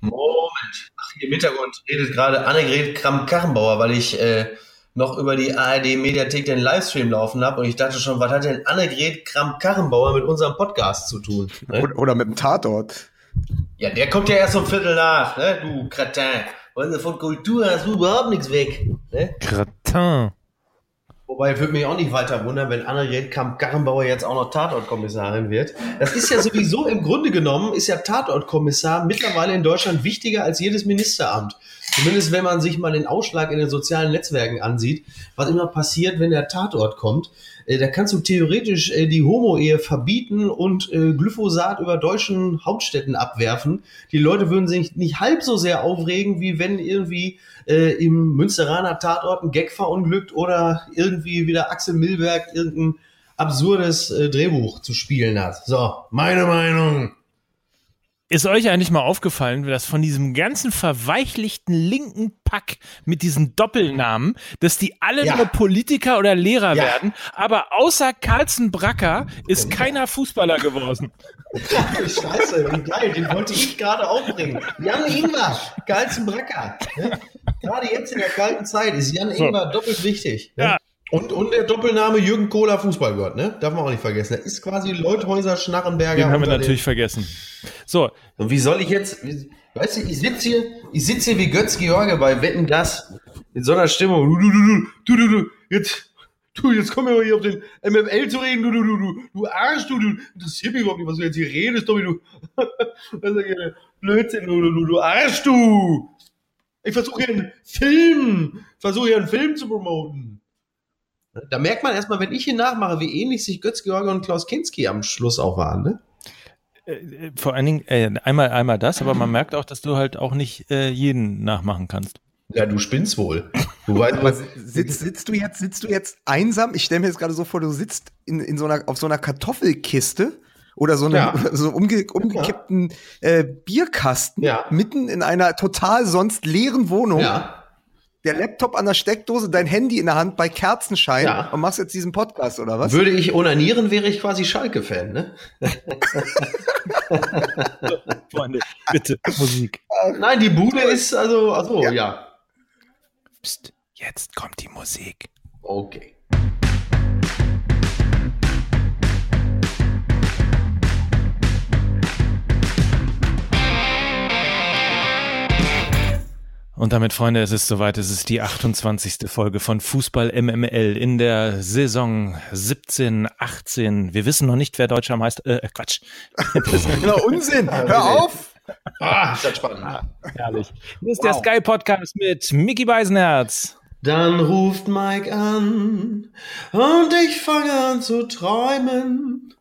Moment. Ach, hier im Hintergrund redet gerade Annegret Kramp-Karrenbauer, weil ich äh, noch über die ARD-Mediathek den Livestream laufen habe und ich dachte schon, was hat denn Annegret Kramp-Karrenbauer mit unserem Podcast zu tun? Ne? Oder, oder, mit dem Tatort. Ja, der kommt ja erst um Viertel nach, ne, du Kratin. Von Kultur hast du überhaupt nichts weg. Ne? Kratin. Wobei, würde mich auch nicht weiter wundern, wenn Annegret Kamp-Garrenbauer jetzt auch noch Tatortkommissarin wird. Das ist ja sowieso im Grunde genommen, ist ja Tatortkommissar mittlerweile in Deutschland wichtiger als jedes Ministeramt. Zumindest wenn man sich mal den Ausschlag in den sozialen Netzwerken ansieht, was immer passiert, wenn der Tatort kommt. Äh, da kannst du theoretisch äh, die Homo-Ehe verbieten und äh, Glyphosat über deutschen Hauptstädten abwerfen. Die Leute würden sich nicht halb so sehr aufregen, wie wenn irgendwie im Münsteraner Tatort ein Gag verunglückt oder irgendwie wieder Axel Milberg irgendein absurdes Drehbuch zu spielen hat. So, meine Meinung. Ist euch eigentlich mal aufgefallen, dass von diesem ganzen verweichlichten linken Pack mit diesen Doppelnamen, dass die alle ja. nur Politiker oder Lehrer ja. werden, aber außer Carlsen Bracker ist keiner Fußballer geworden. Scheiße, wie geil, den wollte ich gerade aufbringen. Jan Ingwer, Carlsen Bracker. Ne? Gerade jetzt in der kalten Zeit ist Jan Ingwer so. doppelt wichtig. Ne? Ja. Und, und der Doppelname Jürgen Kohler Fußballgott, ne? Darf man auch nicht vergessen. Er ist quasi Leuthäuser Schnarrenberger. Den haben wir natürlich vergessen. So. Und wie soll ich jetzt, weißt du, ich sitze hier, ich sitze hier wie Götz George bei Wetten das in so einer Stimmung. Du, du, du, du, du, du, jetzt, du, jetzt kommen wir hier auf den MML zu reden, du, du, du, du, du Arsch, du, du, das mich überhaupt nicht, was du jetzt hier redest, Tommy, du, Blödsinn, du, du, du Arsch, du. Ich versuche hier einen Film, versuche hier einen Film zu promoten. Da merkt man erstmal, wenn ich hier nachmache, wie ähnlich sich Götz George und Klaus Kinski am Schluss auch waren, ne? Äh, äh, vor allen Dingen äh, einmal einmal das, aber man merkt auch, dass du halt auch nicht äh, jeden nachmachen kannst. Ja, du spinnst wohl. Du weißt, was sitzt, sitzt du jetzt sitzt du jetzt einsam? Ich stelle mir jetzt gerade so vor, du sitzt in, in so einer auf so einer Kartoffelkiste oder so, eine, ja. so umge, umgekippten äh, Bierkasten ja. mitten in einer total sonst leeren Wohnung. Ja der Laptop an der Steckdose, dein Handy in der Hand bei Kerzenschein ja. und machst jetzt diesen Podcast oder was? Würde ich onanieren, wäre ich quasi Schalke-Fan, ne? Freunde, bitte, Musik. Nein, die Bude ist also, also ja. ja. Psst, jetzt kommt die Musik. Okay. Und damit, Freunde, es ist soweit. Es ist die 28. Folge von Fußball MML in der Saison 17, 18. Wir wissen noch nicht, wer deutscher Meister, äh, Quatsch. genau, Unsinn. Hör auf. Ah, ist das spannend. Ah, herrlich. Hier ist wow. der Sky Podcast mit Mickey Beisenherz. Dann ruft Mike an und ich fange an zu träumen.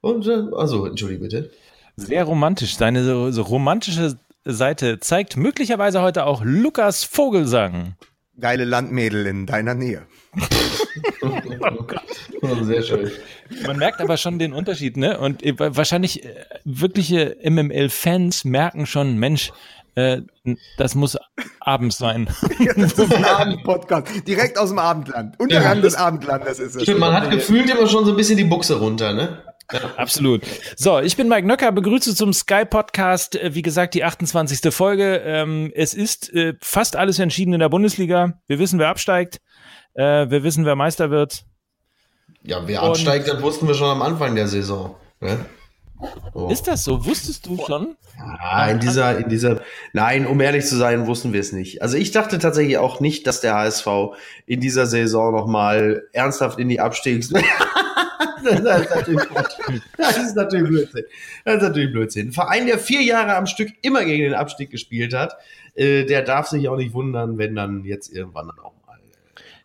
Und, äh, also, entschuldige bitte. Sehr romantisch. Seine so, so romantische Seite zeigt möglicherweise heute auch Lukas Vogelsang. Geile Landmädel in deiner Nähe. oh Sehr schön. Man merkt aber schon den Unterschied, ne? Und äh, wahrscheinlich äh, wirkliche MML-Fans merken schon, Mensch, äh, das muss abends sein. Ja, das ist ein Abendpodcast. Direkt aus dem Abendland. Untergang ja, des Abendlandes ist es. Stimmt, man hat gefühlt immer schon so ein bisschen die Buchse runter, ne? Absolut. So, ich bin Mike Nöcker, begrüße zum Sky Podcast, äh, wie gesagt, die 28. Folge. Ähm, es ist äh, fast alles entschieden in der Bundesliga. Wir wissen, wer absteigt. Äh, wir wissen, wer Meister wird. Ja, wer Und absteigt, das wussten wir schon am Anfang der Saison. Ne? Oh. Ist das so? Wusstest du schon? Ja, in dieser, in dieser, nein, um ehrlich zu sein, wussten wir es nicht. Also ich dachte tatsächlich auch nicht, dass der HSV in dieser Saison nochmal ernsthaft in die Abstiegs das, ist natürlich das ist natürlich Blödsinn. Das ist natürlich Blödsinn. Ein Verein, der vier Jahre am Stück immer gegen den Abstieg gespielt hat, äh, der darf sich auch nicht wundern, wenn dann jetzt irgendwann dann auch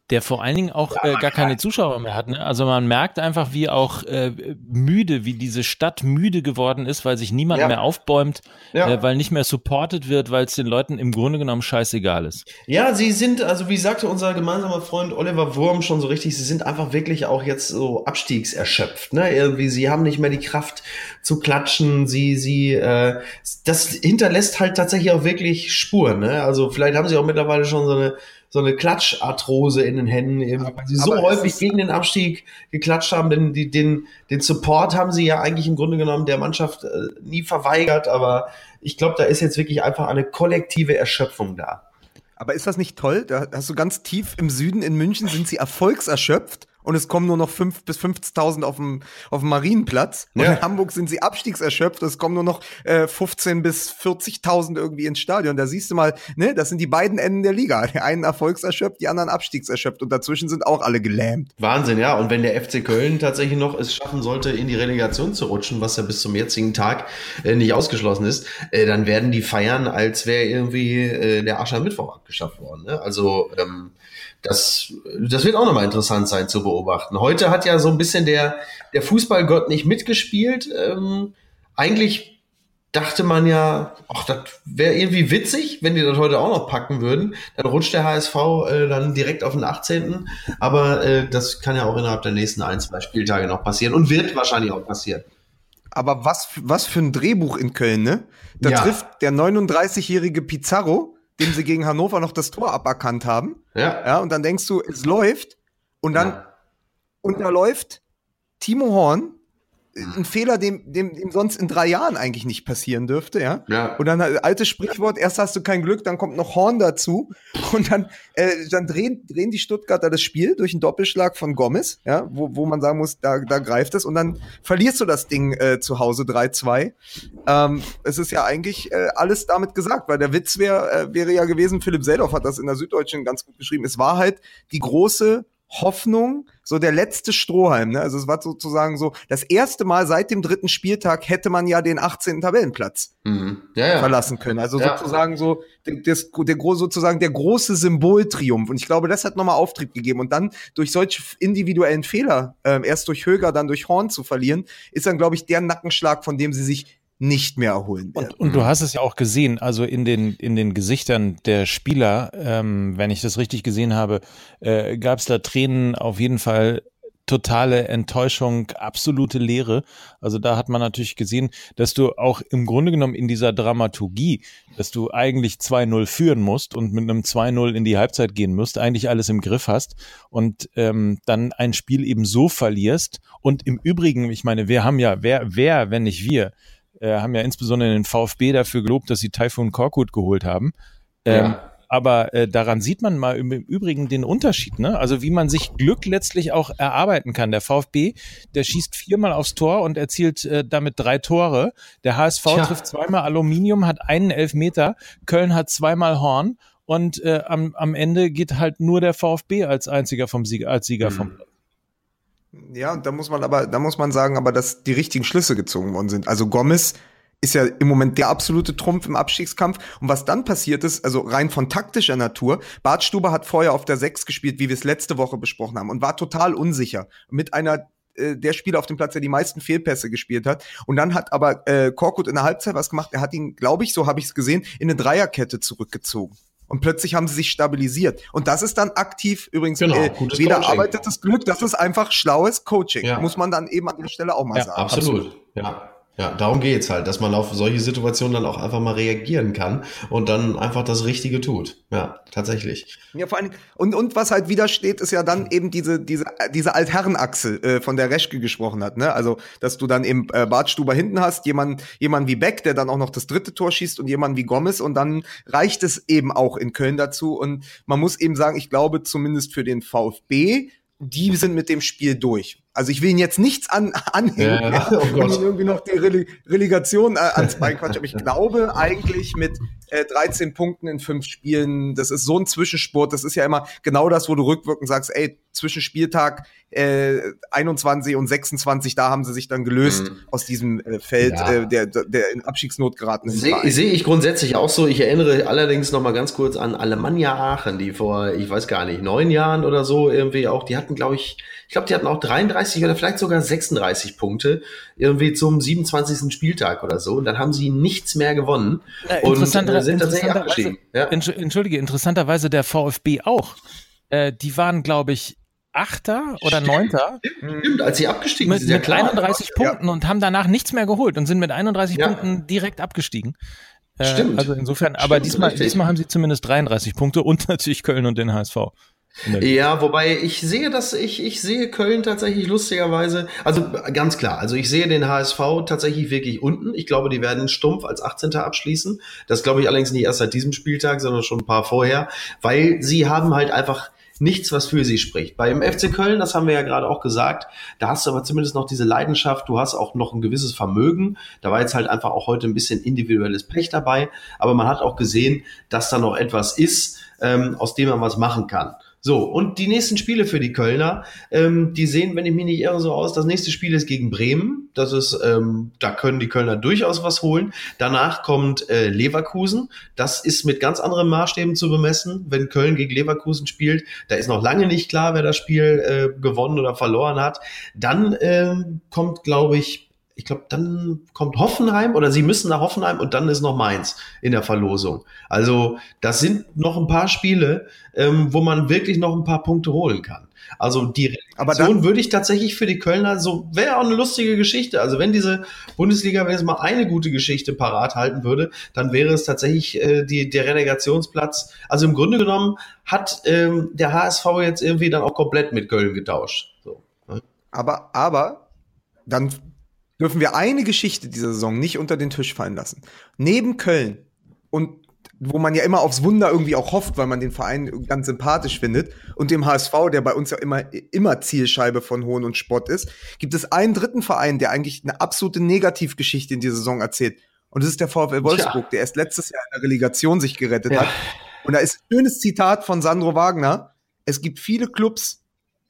der vor allen Dingen auch äh, gar keine Zuschauer mehr hat. Ne? Also man merkt einfach, wie auch äh, müde, wie diese Stadt müde geworden ist, weil sich niemand ja. mehr aufbäumt, ja. äh, weil nicht mehr supported wird, weil es den Leuten im Grunde genommen scheißegal ist. Ja, sie sind, also wie sagte unser gemeinsamer Freund Oliver Wurm schon so richtig, sie sind einfach wirklich auch jetzt so abstiegserschöpft. Ne? Irgendwie, sie haben nicht mehr die Kraft zu klatschen, sie, sie, äh, das hinterlässt halt tatsächlich auch wirklich Spuren. Ne? Also vielleicht haben sie auch mittlerweile schon so eine so eine Klatscharthrose in den Händen, weil sie so häufig gegen den Abstieg geklatscht haben. Denn die, den, den Support haben sie ja eigentlich im Grunde genommen der Mannschaft äh, nie verweigert. Aber ich glaube, da ist jetzt wirklich einfach eine kollektive Erschöpfung da. Aber ist das nicht toll? Da hast du ganz tief im Süden in München sind sie erfolgserschöpft und es kommen nur noch 5 bis 50.000 auf dem, auf dem Marienplatz. Und ja. in Hamburg sind sie abstiegserschöpft. Es kommen nur noch äh, 15 bis 40.000 irgendwie ins Stadion. Da siehst du mal, ne, das sind die beiden Enden der Liga. Die einen erfolgserschöpft, die anderen abstiegserschöpft. Und dazwischen sind auch alle gelähmt. Wahnsinn, ja. Und wenn der FC Köln tatsächlich noch es schaffen sollte, in die Relegation zu rutschen, was ja bis zum jetzigen Tag äh, nicht ausgeschlossen ist, äh, dann werden die feiern, als wäre irgendwie äh, der Aschermittwoch abgeschafft worden. Ne? Also ähm, das, das wird auch nochmal interessant sein zu beobachten. Heute hat ja so ein bisschen der, der Fußballgott nicht mitgespielt. Ähm, eigentlich dachte man ja, ach, das wäre irgendwie witzig, wenn die das heute auch noch packen würden. Dann rutscht der HSV äh, dann direkt auf den 18. Aber äh, das kann ja auch innerhalb der nächsten ein, zwei Spieltage noch passieren und wird wahrscheinlich auch passieren. Aber was, was für ein Drehbuch in Köln, ne? Da ja. trifft der 39-jährige Pizarro dem sie gegen Hannover noch das Tor aberkannt haben. Ja. Ja, und dann denkst du, es läuft und dann ja. unterläuft Timo Horn ein Fehler, dem, dem, dem sonst in drei Jahren eigentlich nicht passieren dürfte, ja. ja. Und dann äh, altes Sprichwort, erst hast du kein Glück, dann kommt noch Horn dazu und dann, äh, dann drehen, drehen die Stuttgarter das Spiel durch einen Doppelschlag von Gomez, ja, wo, wo man sagen muss, da, da greift es und dann verlierst du das Ding äh, zu Hause 3-2. Ähm, es ist ja eigentlich äh, alles damit gesagt, weil der Witz wäre äh, wäre ja gewesen, Philipp Seldorf hat das in der Süddeutschen ganz gut geschrieben, es war halt die große Hoffnung, so der letzte Strohhalm. Ne? Also es war sozusagen so, das erste Mal seit dem dritten Spieltag hätte man ja den 18. Tabellenplatz mhm. ja, ja. verlassen können. Also ja. sozusagen so das, der, der, sozusagen der große Symboltriumph. Und ich glaube, das hat nochmal Auftrieb gegeben. Und dann durch solche individuellen Fehler, äh, erst durch Höger, dann durch Horn zu verlieren, ist dann, glaube ich, der Nackenschlag, von dem sie sich nicht mehr erholen werden. Und, und, du hast es ja auch gesehen, also in den, in den Gesichtern der Spieler, ähm, wenn ich das richtig gesehen habe, äh, gab es da Tränen auf jeden Fall totale Enttäuschung, absolute Leere. Also da hat man natürlich gesehen, dass du auch im Grunde genommen in dieser Dramaturgie, dass du eigentlich 2-0 führen musst und mit einem 2-0 in die Halbzeit gehen musst, eigentlich alles im Griff hast und ähm, dann ein Spiel eben so verlierst. Und im Übrigen, ich meine, wir haben ja, wer, wer, wenn nicht wir, äh, haben ja insbesondere den VfB dafür gelobt, dass sie Typhoon Korkut geholt haben. Ähm, ja. Aber äh, daran sieht man mal im, Übrigen den Unterschied, ne? Also wie man sich Glück letztlich auch erarbeiten kann. Der VfB, der schießt viermal aufs Tor und erzielt äh, damit drei Tore. Der HSV Tja. trifft zweimal Aluminium, hat einen Elfmeter. Köln hat zweimal Horn und äh, am, am Ende geht halt nur der VfB als einziger vom Sieger, als Sieger mhm. vom Platz. Ja, und da muss man aber, da muss man sagen, aber dass die richtigen Schlüsse gezogen worden sind. Also Gomez ist ja im Moment der absolute Trumpf im Abstiegskampf. Und was dann passiert ist, also rein von taktischer Natur, Bart Stuber hat vorher auf der 6 gespielt, wie wir es letzte Woche besprochen haben, und war total unsicher. Mit einer äh, der Spieler auf dem Platz, der die meisten Fehlpässe gespielt hat. Und dann hat aber äh, Korkut in der Halbzeit was gemacht. Er hat ihn, glaube ich, so habe ich es gesehen, in eine Dreierkette zurückgezogen. Und plötzlich haben sie sich stabilisiert. Und das ist dann aktiv, übrigens, genau, äh, weder Coaching. arbeitetes Glück, das ist einfach schlaues Coaching. Ja. Muss man dann eben an der Stelle auch mal ja, sagen. Absolut. absolut. Ja. Ja, darum geht's halt, dass man auf solche Situationen dann auch einfach mal reagieren kann und dann einfach das Richtige tut. Ja, tatsächlich. Ja, vor allem, und, und was halt widersteht, ist ja dann eben diese, diese, diese Altherrenachse, äh, von der Reschke gesprochen hat, ne? Also, dass du dann eben äh, Bartstuber hinten hast, jemand, jemand wie Beck, der dann auch noch das dritte Tor schießt und jemand wie Gomez und dann reicht es eben auch in Köln dazu und man muss eben sagen, ich glaube zumindest für den VfB, die sind mit dem Spiel durch. Also ich will ihn jetzt nichts an, anhängen ja, ja, oh und irgendwie noch die Rele Relegation äh, ans Bein quatschen. Aber ich glaube eigentlich mit äh, 13 Punkten in fünf Spielen, das ist so ein Zwischensport. Das ist ja immer genau das, wo du rückwirkend sagst, ey, zwischen Spieltag äh, 21 und 26, da haben sie sich dann gelöst mhm. aus diesem äh, Feld, ja. äh, der, der in Abstiegsnot geraten ist. Sehe seh ich grundsätzlich auch so. Ich erinnere allerdings noch mal ganz kurz an Alemannia Aachen, die vor, ich weiß gar nicht, neun Jahren oder so irgendwie auch, die hatten, glaube ich, ich glaube, die hatten auch 33 oder vielleicht sogar 36 Punkte irgendwie zum 27. Spieltag oder so. Und dann haben sie nichts mehr gewonnen äh, und äh, sind tatsächlich abgestiegen. Ja. Entschuldige, interessanterweise der VfB auch. Äh, die waren, glaube ich, Achter oder Neunter. Stimmt, als sie abgestiegen mit, sind. Mit ja 31 Punkten ja. und haben danach nichts mehr geholt und sind mit 31 ja. Punkten direkt abgestiegen. Äh, Stimmt. Also insofern, aber Stimmt, diesmal, diesmal haben sie zumindest 33 Punkte und natürlich Köln und den HSV. Ja, wobei ich sehe das, ich, ich sehe Köln tatsächlich lustigerweise, also ganz klar, also ich sehe den HSV tatsächlich wirklich unten. Ich glaube, die werden stumpf als 18. abschließen. Das glaube ich allerdings nicht erst seit diesem Spieltag, sondern schon ein paar vorher, weil sie haben halt einfach nichts, was für sie spricht. Beim FC Köln, das haben wir ja gerade auch gesagt, da hast du aber zumindest noch diese Leidenschaft, du hast auch noch ein gewisses Vermögen. Da war jetzt halt einfach auch heute ein bisschen individuelles Pech dabei, aber man hat auch gesehen, dass da noch etwas ist, ähm, aus dem man was machen kann. So, und die nächsten Spiele für die Kölner, ähm, die sehen, wenn ich mich nicht irre, so aus. Das nächste Spiel ist gegen Bremen. Das ist, ähm, da können die Kölner durchaus was holen. Danach kommt äh, Leverkusen. Das ist mit ganz anderen Maßstäben zu bemessen. Wenn Köln gegen Leverkusen spielt, da ist noch lange nicht klar, wer das Spiel äh, gewonnen oder verloren hat. Dann ähm, kommt, glaube ich, ich glaube, dann kommt Hoffenheim oder sie müssen nach Hoffenheim und dann ist noch Mainz in der Verlosung. Also das sind noch ein paar Spiele, ähm, wo man wirklich noch ein paar Punkte holen kann. Also die Reaktion würde ich tatsächlich für die Kölner so wäre auch eine lustige Geschichte. Also wenn diese Bundesliga wenn es mal eine gute Geschichte parat halten würde, dann wäre es tatsächlich äh, die der Relegationsplatz. Also im Grunde genommen hat ähm, der HSV jetzt irgendwie dann auch komplett mit Köln getauscht. So. Ne? Aber aber dann dürfen wir eine Geschichte dieser Saison nicht unter den Tisch fallen lassen. Neben Köln und wo man ja immer aufs Wunder irgendwie auch hofft, weil man den Verein ganz sympathisch findet und dem HSV, der bei uns ja immer immer Zielscheibe von Hohn und Spott ist, gibt es einen dritten Verein, der eigentlich eine absolute Negativgeschichte in dieser Saison erzählt. Und das ist der VfL Wolfsburg, ja. der erst letztes Jahr in der Relegation sich gerettet ja. hat. Und da ist ein schönes Zitat von Sandro Wagner. Es gibt viele Clubs,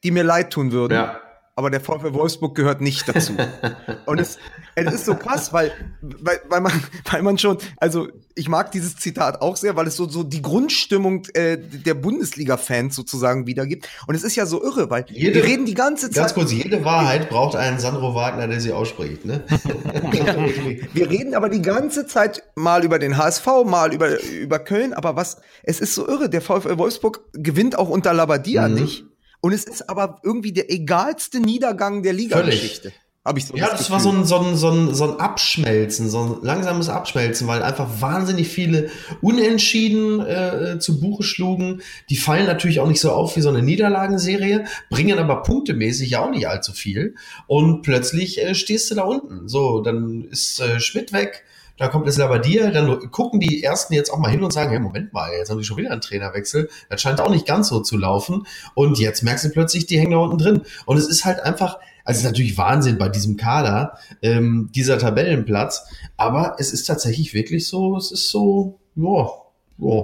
die mir leid tun würden. Ja aber der VfL Wolfsburg gehört nicht dazu. Und es, es ist so krass, weil, weil, weil, man, weil man schon, also ich mag dieses Zitat auch sehr, weil es so, so die Grundstimmung äh, der Bundesliga-Fans sozusagen wiedergibt. Und es ist ja so irre, weil jede, wir reden die ganze Zeit. Ganz kurz, jede Wahrheit braucht einen Sandro Wagner, der sie ausspricht, ne? wir reden aber die ganze Zeit mal über den HSV, mal über, über Köln, aber was, es ist so irre, der VfL Wolfsburg gewinnt auch unter Labadia mhm. nicht. Und es ist aber irgendwie der egalste Niedergang der Liga-Geschichte. Hab ich so ja, das, das war so ein, so, ein, so, ein, so ein Abschmelzen, so ein langsames Abschmelzen, weil einfach wahnsinnig viele Unentschieden äh, zu Buche schlugen. Die fallen natürlich auch nicht so auf wie so eine Niederlagenserie, bringen aber punktemäßig ja auch nicht allzu viel. Und plötzlich äh, stehst du da unten. So, dann ist äh, Schmidt weg, da kommt es Labadia, dann gucken die Ersten jetzt auch mal hin und sagen, hey, Moment mal, jetzt haben die schon wieder einen Trainerwechsel, das scheint auch nicht ganz so zu laufen. Und jetzt merkst du plötzlich, die hängen da unten drin. Und es ist halt einfach, also es ist natürlich Wahnsinn bei diesem Kader, ähm, dieser Tabellenplatz, aber es ist tatsächlich wirklich so, es ist so, ja, ja,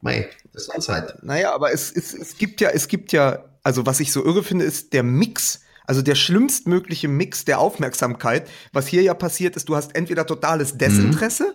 mei, das ist halt. Naja, aber es, es, es gibt ja, es gibt ja, also was ich so irre finde, ist der Mix also der schlimmstmögliche Mix der Aufmerksamkeit. Was hier ja passiert ist, du hast entweder totales Desinteresse, mhm.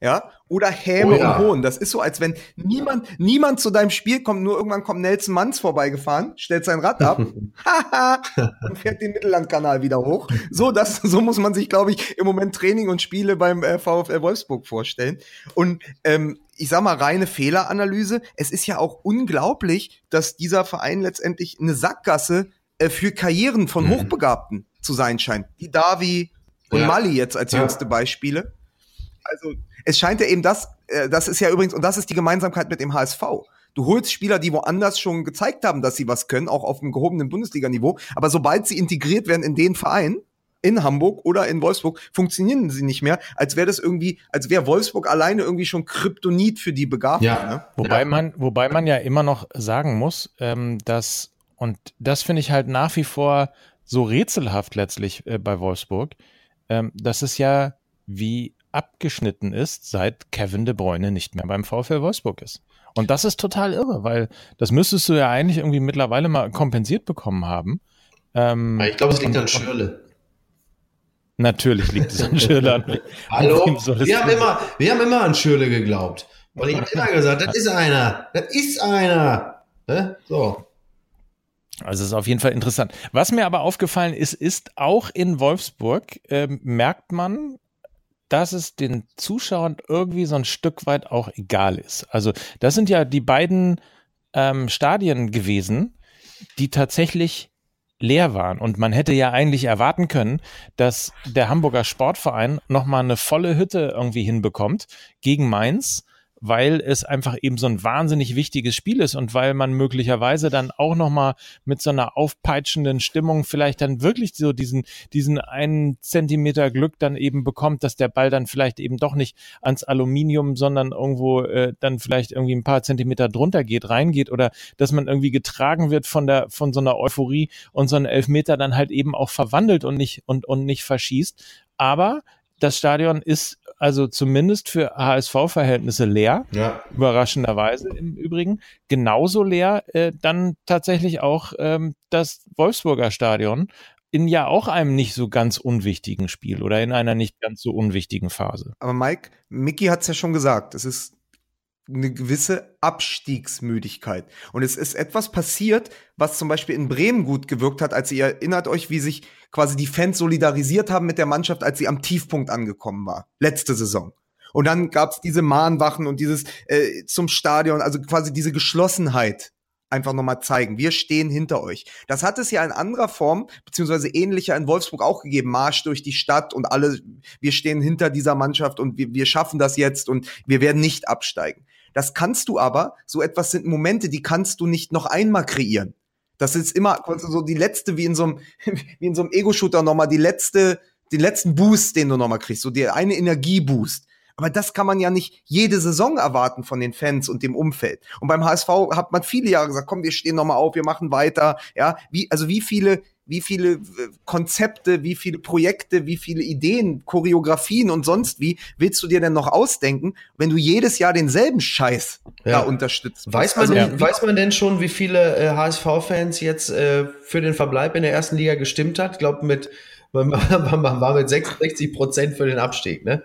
ja, oder Häme oh, ja. und Hohn. Das ist so, als wenn niemand, niemand zu deinem Spiel kommt, nur irgendwann kommt Nelson Manns vorbeigefahren, stellt sein Rad ab, und fährt den Mittellandkanal wieder hoch. So, das, so muss man sich, glaube ich, im Moment Training und Spiele beim äh, VfL Wolfsburg vorstellen. Und ähm, ich sag mal, reine Fehleranalyse. Es ist ja auch unglaublich, dass dieser Verein letztendlich eine Sackgasse äh, für Karrieren von mhm. Hochbegabten zu sein scheint. Die Davi und ja. Mali jetzt als ja. jüngste Beispiele. Also es scheint ja eben das, äh, das ist ja übrigens, und das ist die Gemeinsamkeit mit dem HSV. Du holst Spieler, die woanders schon gezeigt haben, dass sie was können, auch auf einem gehobenen Bundesliga-Niveau. Aber sobald sie integriert werden in den Verein, in Hamburg oder in Wolfsburg, funktionieren sie nicht mehr, als wäre das irgendwie, als wäre Wolfsburg alleine irgendwie schon Kryptonit für die Begabten. Ja. Ne? Wobei man, wobei man ja immer noch sagen muss, ähm, dass und das finde ich halt nach wie vor so rätselhaft letztlich äh, bei Wolfsburg, ähm, dass es ja wie abgeschnitten ist, seit Kevin de Bruyne nicht mehr beim VfL Wolfsburg ist. Und das ist total irre, weil das müsstest du ja eigentlich irgendwie mittlerweile mal kompensiert bekommen haben. Ähm, ich glaube, es liegt an Schürle. Natürlich liegt es an Schürle. Hallo? Wir haben, immer, wir haben immer an Schürle geglaubt. Und ich habe immer gesagt, das ist einer. Das ist einer. Ne? So. Also es ist auf jeden Fall interessant. Was mir aber aufgefallen ist, ist auch in Wolfsburg äh, merkt man, dass es den Zuschauern irgendwie so ein Stück weit auch egal ist. Also das sind ja die beiden ähm, Stadien gewesen, die tatsächlich leer waren. Und man hätte ja eigentlich erwarten können, dass der Hamburger Sportverein nochmal eine volle Hütte irgendwie hinbekommt gegen Mainz weil es einfach eben so ein wahnsinnig wichtiges Spiel ist und weil man möglicherweise dann auch nochmal mit so einer aufpeitschenden Stimmung vielleicht dann wirklich so diesen, diesen einen Zentimeter Glück dann eben bekommt, dass der Ball dann vielleicht eben doch nicht ans Aluminium, sondern irgendwo äh, dann vielleicht irgendwie ein paar Zentimeter drunter geht, reingeht oder dass man irgendwie getragen wird von der, von so einer Euphorie und so ein Elfmeter dann halt eben auch verwandelt und nicht, und, und nicht verschießt. Aber das Stadion ist also zumindest für HSV-Verhältnisse leer. Ja. Überraschenderweise im Übrigen. Genauso leer äh, dann tatsächlich auch ähm, das Wolfsburger Stadion in ja auch einem nicht so ganz unwichtigen Spiel oder in einer nicht ganz so unwichtigen Phase. Aber Mike, Mickey hat es ja schon gesagt, es ist eine gewisse Abstiegsmüdigkeit. Und es ist etwas passiert, was zum Beispiel in Bremen gut gewirkt hat, als ihr erinnert euch, wie sich quasi die Fans solidarisiert haben mit der Mannschaft, als sie am Tiefpunkt angekommen war, letzte Saison. Und dann gab's diese Mahnwachen und dieses äh, zum Stadion, also quasi diese Geschlossenheit einfach nochmal zeigen. Wir stehen hinter euch. Das hat es ja in anderer Form, beziehungsweise ähnlicher in Wolfsburg auch gegeben. Marsch durch die Stadt und alle, wir stehen hinter dieser Mannschaft und wir, wir schaffen das jetzt und wir werden nicht absteigen. Das kannst du aber, so etwas sind Momente, die kannst du nicht noch einmal kreieren. Das ist immer so die letzte, wie in so einem, so einem Ego-Shooter nochmal, die letzte, den letzten Boost, den du nochmal kriegst, so der eine Energieboost. Aber das kann man ja nicht jede Saison erwarten von den Fans und dem Umfeld. Und beim HSV hat man viele Jahre gesagt, komm, wir stehen nochmal auf, wir machen weiter. Ja, wie, also wie viele wie viele äh, Konzepte, wie viele Projekte, wie viele Ideen, Choreografien und sonst wie willst du dir denn noch ausdenken, wenn du jedes Jahr denselben Scheiß ja. da unterstützt? Weiß man, also, denn, weiß man denn schon, wie viele äh, HSV-Fans jetzt äh, für den Verbleib in der ersten Liga gestimmt hat? Ich glaube, mit man, man war mit 66 Prozent für den Abstieg, ne?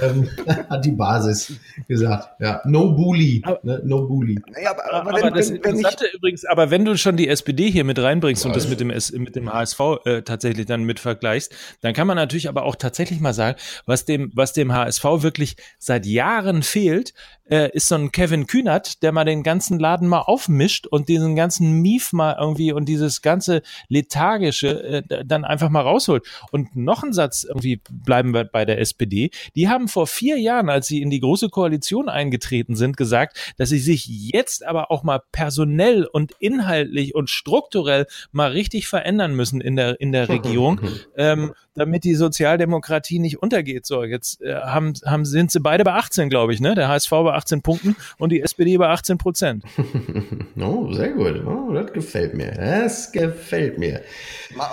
Ähm, hat die Basis gesagt. Ja, no bully, ne? no bully. Ja, aber, aber, aber wenn, das wenn, wenn ich, übrigens, aber wenn du schon die SPD hier mit reinbringst ja, und das mit dem, mit dem HSV äh, tatsächlich dann mit vergleichst, dann kann man natürlich aber auch tatsächlich mal sagen, was dem, was dem HSV wirklich seit Jahren fehlt, äh, ist so ein Kevin Kühnert, der mal den ganzen Laden mal aufmischt und diesen ganzen Mief mal irgendwie und dieses ganze lethargische äh, dann einfach mal rausholt. Und noch ein Satz irgendwie bleiben wir bei der SPD. Die haben vor vier Jahren, als sie in die große Koalition eingetreten sind, gesagt, dass sie sich jetzt aber auch mal personell und inhaltlich und strukturell mal richtig verändern müssen in der in der Regierung. ähm, damit die Sozialdemokratie nicht untergeht. So, jetzt äh, haben, haben, sind sie beide bei 18, glaube ich, ne? Der HSV bei 18 Punkten und die SPD bei 18 Prozent. oh, sehr gut. Oh, das gefällt mir. Das gefällt mir.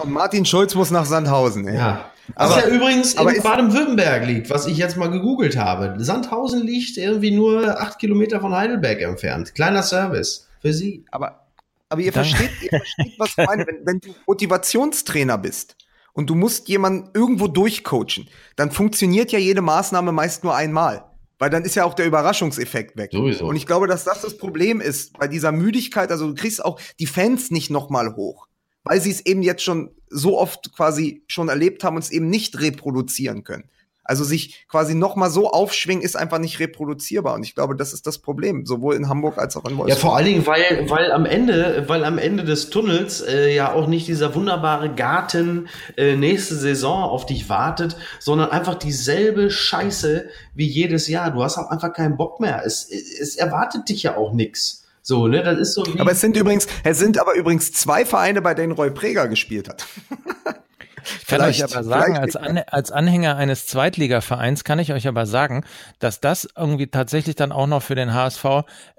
Und Martin Schulz muss nach Sandhausen. Ey. Ja. Was aber, ja übrigens aber in Baden-Württemberg liegt, was ich jetzt mal gegoogelt habe. Sandhausen liegt irgendwie nur acht Kilometer von Heidelberg entfernt. Kleiner Service für Sie. Aber, aber ihr, versteht, ihr versteht, was ich meine. Wenn, wenn du Motivationstrainer bist, und du musst jemanden irgendwo durchcoachen, dann funktioniert ja jede Maßnahme meist nur einmal. Weil dann ist ja auch der Überraschungseffekt weg. Sowieso. Und ich glaube, dass das das Problem ist bei dieser Müdigkeit. Also du kriegst auch die Fans nicht nochmal hoch, weil sie es eben jetzt schon so oft quasi schon erlebt haben und es eben nicht reproduzieren können. Also sich quasi noch mal so aufschwingen, ist einfach nicht reproduzierbar. Und ich glaube, das ist das Problem, sowohl in Hamburg als auch in Wolfsburg. Ja, vor allen Dingen, weil, weil am Ende, weil am Ende des Tunnels äh, ja auch nicht dieser wunderbare Garten äh, nächste Saison auf dich wartet, sondern einfach dieselbe Scheiße wie jedes Jahr. Du hast auch einfach keinen Bock mehr. Es, es erwartet dich ja auch nix. So, ne, das ist so. aber es sind übrigens, es sind aber übrigens zwei Vereine, bei denen Roy Preger gespielt hat. Ich kann euch aber sagen, als, An als Anhänger eines Zweitligavereins kann ich euch aber sagen, dass das irgendwie tatsächlich dann auch noch für den HSV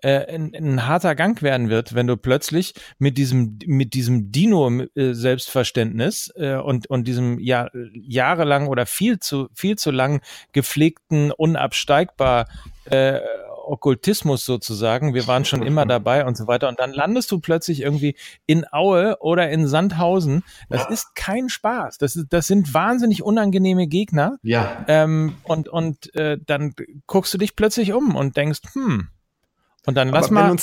äh, ein, ein harter Gang werden wird, wenn du plötzlich mit diesem mit diesem Dino-Selbstverständnis äh, und und diesem ja, jahrelang oder viel zu viel zu lang gepflegten unabsteigbar äh, Okkultismus sozusagen. Wir waren schon immer dabei und so weiter. Und dann landest du plötzlich irgendwie in Aue oder in Sandhausen. Das ja. ist kein Spaß. Das, ist, das sind wahnsinnig unangenehme Gegner. Ja. Ähm, und und äh, dann guckst du dich plötzlich um und denkst, hm. Und dann lass mal.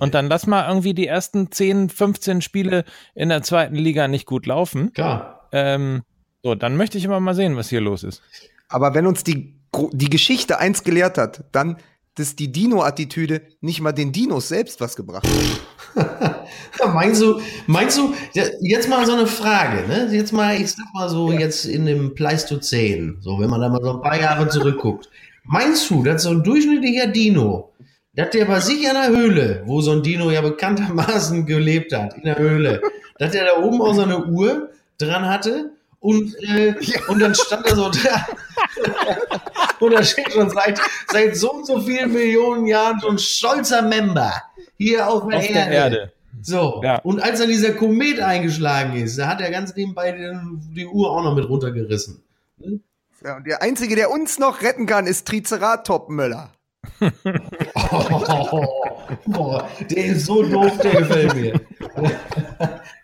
Und dann lass mal irgendwie die ersten 10, 15 Spiele in der zweiten Liga nicht gut laufen. Klar. Ähm, so, dann möchte ich immer mal sehen, was hier los ist. Aber wenn uns die, die Geschichte eins gelehrt hat, dann dass die Dino-Attitüde nicht mal den Dinos selbst was gebracht hat. meinst du, meinst du, jetzt mal so eine Frage, ne? Jetzt mal, ich sag mal so, ja. jetzt in dem Pleistozän, so, wenn man da mal so ein paar Jahre zurückguckt. Meinst du, dass so ein durchschnittlicher Dino, dass der bei sich in der Höhle, wo so ein Dino ja bekanntermaßen gelebt hat, in der Höhle, dass der da oben auch so eine Uhr dran hatte und, äh, ja. und dann stand er so da. und da steht schon seit, seit so und so vielen Millionen Jahren so ein stolzer Member hier auf der, auf Erde. der Erde. So, ja. und als dann dieser Komet eingeschlagen ist, da hat er ganz nebenbei die, die Uhr auch noch mit runtergerissen. Ja, und der Einzige, der uns noch retten kann, ist Triceratop Möller. Oh, boah, der ist so doof, der gefällt mir.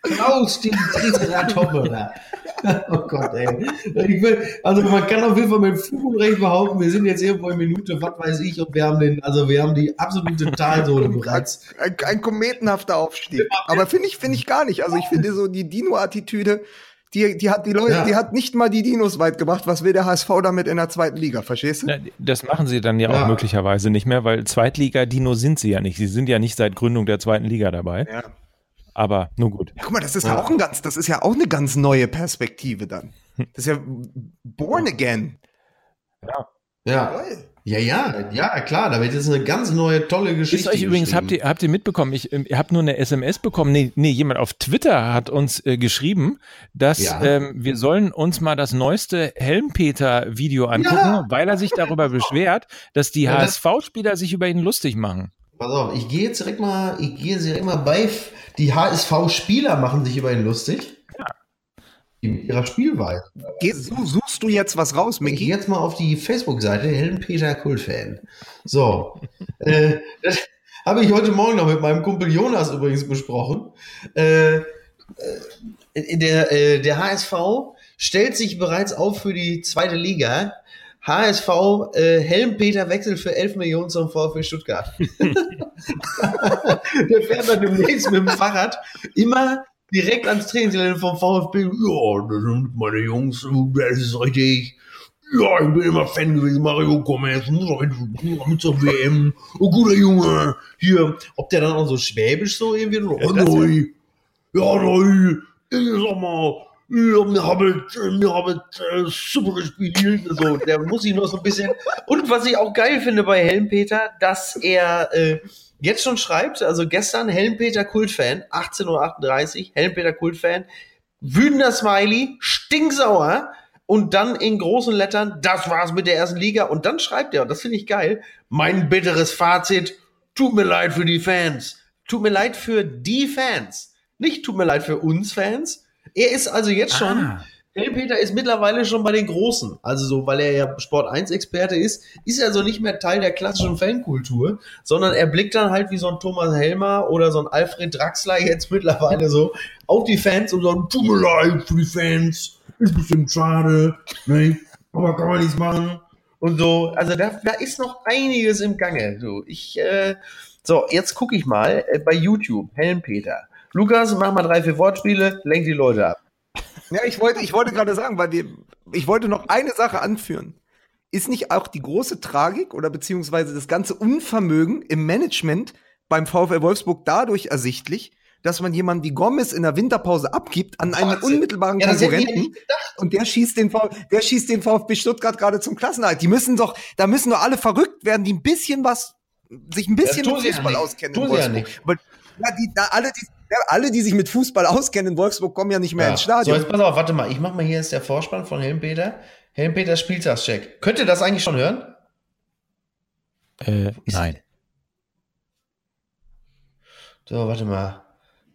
Klaus, die Triceratop Möller. Oh Gott, ey. Will, also man kann auf jeden Fall mit Fug und Recht behaupten, wir sind jetzt irgendwo in Minute, was weiß ich, und wir haben den, also wir haben die absolute Talsohle bereits. Ein, ein kometenhafter Aufstieg. Aber finde ich, finde ich gar nicht. Also ich finde so die Dino-Attitüde, die, die hat die Leute, ja. die hat nicht mal die Dinos weit gebracht. Was will der HSV damit in der zweiten Liga? Verstehst du? Das machen sie dann ja, ja. auch möglicherweise nicht mehr, weil Zweitliga-Dino sind sie ja nicht. Sie sind ja nicht seit Gründung der zweiten Liga dabei. Ja. Aber nur gut. Ja, guck mal, das ist ja. auch ein ganz, das ist ja auch eine ganz neue Perspektive dann. Das ist ja born again. Ja. Ja. Ja, ja, ja, klar, damit ist eine ganz neue, tolle Geschichte. Ist euch übrigens, habt ihr, habt ihr mitbekommen, ich, ähm, ihr habt nur eine SMS bekommen, nee, nee, jemand auf Twitter hat uns äh, geschrieben, dass ja. ähm, wir sollen uns mal das neueste Helmpeter-Video angucken, ja. weil er sich darüber beschwert, dass die ja, HSV-Spieler sich über ihn lustig machen. Pass auf, ich gehe jetzt direkt mal, ich gehe jetzt direkt mal bei, die HSV-Spieler machen sich über ihn lustig in ihrer Spielweise. Geh, suchst du jetzt was raus, Micky? Jetzt mal auf die Facebook-Seite Heldenpeter Kultfan. So, äh, das habe ich heute Morgen noch mit meinem Kumpel Jonas übrigens besprochen. Äh, äh, der, äh, der HSV stellt sich bereits auf für die zweite Liga. HSV äh, Helmpeter wechselt für 11 Millionen zum VfB Stuttgart. der fährt dann demnächst mit dem Fahrrad immer direkt ans Trainingsgelände vom VfB. Ja, das sind meine Jungs, das ist richtig. Ja, ich bin immer Fan gewesen, Mario Gomez, mit zur WM. Oh, guter Junge. Hier, ob der dann auch so schwäbisch so irgendwie, oh, neu. Ja, neu. Ich sag mal, ja, mir haben, mir haben äh, super gespielt. So, der muss ich noch so ein bisschen. Und was ich auch geil finde bei Helmpeter, dass er äh, jetzt schon schreibt, also gestern Helmpeter Kultfan, 18.38 Uhr, Helmpeter Kultfan, wütender Smiley, stinksauer und dann in großen Lettern, das war's mit der ersten Liga und dann schreibt er, und das finde ich geil, mein bitteres Fazit, tut mir leid für die Fans, tut mir leid für die Fans, nicht tut mir leid für uns Fans. Er ist also jetzt schon ah. Peter ist mittlerweile schon bei den Großen. Also so, weil er ja Sport 1 Experte ist, ist er so nicht mehr Teil der klassischen Fankultur, sondern er blickt dann halt wie so ein Thomas Helmer oder so ein Alfred Draxler jetzt mittlerweile so auf die Fans und sagt, tut mir leid für die Fans, ist bestimmt schade, ne? aber kann man nichts machen. Und so, also da, da ist noch einiges im Gange. So, ich, äh, so, jetzt gucke ich mal äh, bei YouTube, Helmpeter. Lukas, mach mal drei, vier Wortspiele, lenk die Leute ab. Ja, ich wollte, ich wollte gerade sagen, weil wir, ich wollte noch eine Sache anführen. Ist nicht auch die große Tragik oder beziehungsweise das ganze Unvermögen im Management beim VfL Wolfsburg dadurch ersichtlich, dass man jemanden wie Gomez in der Winterpause abgibt an einen Wahnsinn. unmittelbaren ja, Konkurrenten und der schießt den v der schießt den VfB Stuttgart gerade zum Klassenhalt. Die müssen doch, da müssen doch alle verrückt werden, die ein bisschen was, sich ein bisschen mit Fußball ja auskennen. Ja ja, die, da, alle, die, ja, alle, die sich mit Fußball auskennen in Wolfsburg, kommen ja nicht mehr ja. ins Stadion. So, jetzt pass auf, warte mal. Ich mach mal hier ist der Vorspann von Helmpeter. Helmpeter Spieltagscheck. Könnt ihr das eigentlich schon hören? Äh, nein. So, warte mal.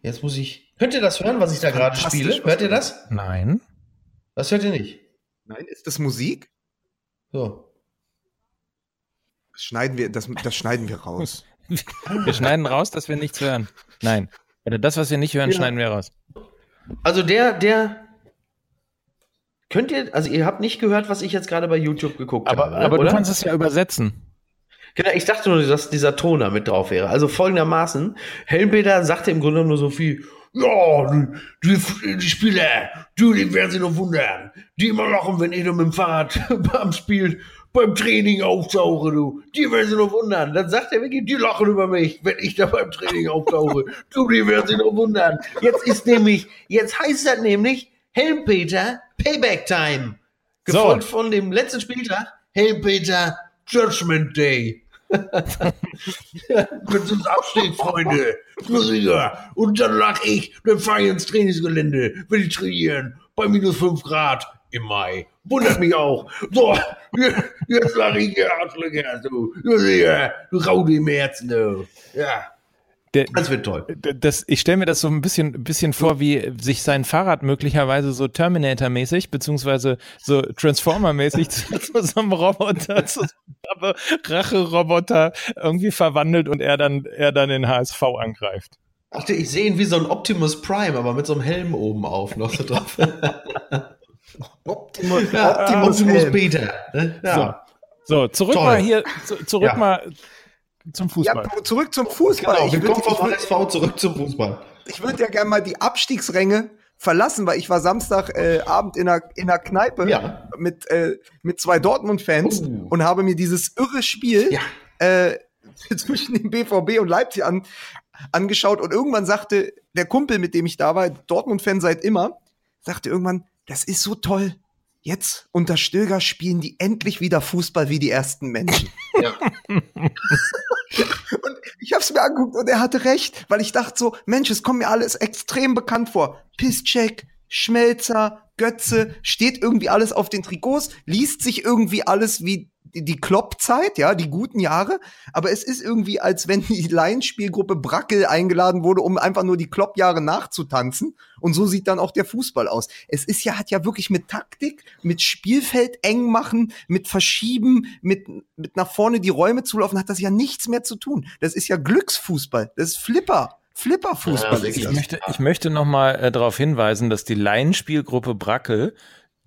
Jetzt muss ich. Könnt ihr das hören, was ich da gerade spiele? Hört ihr das? Nein. Das hört ihr nicht. Nein, ist das Musik? So. Das schneiden wir, das, das schneiden wir raus. wir schneiden raus, dass wir nichts hören. Nein. Oder das, was wir nicht hören, ja. schneiden wir raus. Also der, der. Könnt ihr, also ihr habt nicht gehört, was ich jetzt gerade bei YouTube geguckt aber, habe. Aber oder? du kannst es ja übersetzen. Genau, ich dachte nur, dass dieser Ton da mit drauf wäre. Also folgendermaßen, Helmpeter sagte im Grunde nur so viel, ja, die, die, die Spieler, die, die werden sich noch wundern. Die immer lachen, wenn ihr mit dem Fahrrad am Spiel beim Training auftauche, du. Die werden sich noch wundern. Dann sagt er wirklich, die lachen über mich, wenn ich da beim Training auftauche. du, die werden sich noch wundern. Jetzt ist nämlich, jetzt heißt das nämlich Helmpeter Payback Time. Gefolgt so. von dem letzten Spieltag Helmpeter Judgment Day. Es uns absteht, Freunde. Und dann lach ich, dann fahre ich ins Trainingsgelände, will ich trainieren, bei minus 5 Grad im Mai. Wundert mich auch. So, jetzt lach ich hier, Arschlöcher, du. Du, Raude im Herzen, du. Ja. Der, das wird toll. Das, ich stelle mir das so ein bisschen, ein bisschen vor, wie sich sein Fahrrad möglicherweise so Terminator-mäßig, beziehungsweise so Transformer-mäßig zu, zu so einem Roboter, zu so einem Rache-Roboter irgendwie verwandelt und er dann, er dann den HSV angreift. Ach, ich sehe ihn wie so ein Optimus Prime, aber mit so einem Helm oben auf noch so drauf. Optimus, ja, Optimus, Optimus Peter. Ne? Ja. So. so, zurück Toll. mal hier, zurück ja. mal zum Fußball. Ja, zurück zum Fußball. Genau, wir kommen vom HSV zurück zum Fußball. Ich würde ja gerne mal die Abstiegsränge verlassen, weil ich war Samstagabend äh, in, einer, in einer Kneipe ja. mit, äh, mit zwei Dortmund-Fans oh. und habe mir dieses irre Spiel ja. äh, zwischen dem BVB und Leipzig an, angeschaut und irgendwann sagte der Kumpel, mit dem ich da war, Dortmund-Fan seit immer, sagte irgendwann, das ist so toll. Jetzt unter Stöger spielen die endlich wieder Fußball wie die ersten Menschen. Ja. und ich habe es mir angeguckt und er hatte recht, weil ich dachte so, Mensch, es kommt mir alles extrem bekannt vor. Pisscheck, Schmelzer, Götze, steht irgendwie alles auf den Trikots, liest sich irgendwie alles wie die Klopp-Zeit, ja, die guten Jahre, aber es ist irgendwie, als wenn die Laienspielgruppe Brackel eingeladen wurde, um einfach nur die Klopp-Jahre nachzutanzen. Und so sieht dann auch der Fußball aus. Es ist ja, hat ja wirklich mit Taktik, mit Spielfeld eng machen, mit Verschieben, mit, mit nach vorne die Räume zulaufen, hat das ja nichts mehr zu tun. Das ist ja Glücksfußball. Das ist Flipper. Flipperfußball. Ja, ich, möchte, ich möchte noch mal äh, darauf hinweisen, dass die Laienspielgruppe Brackel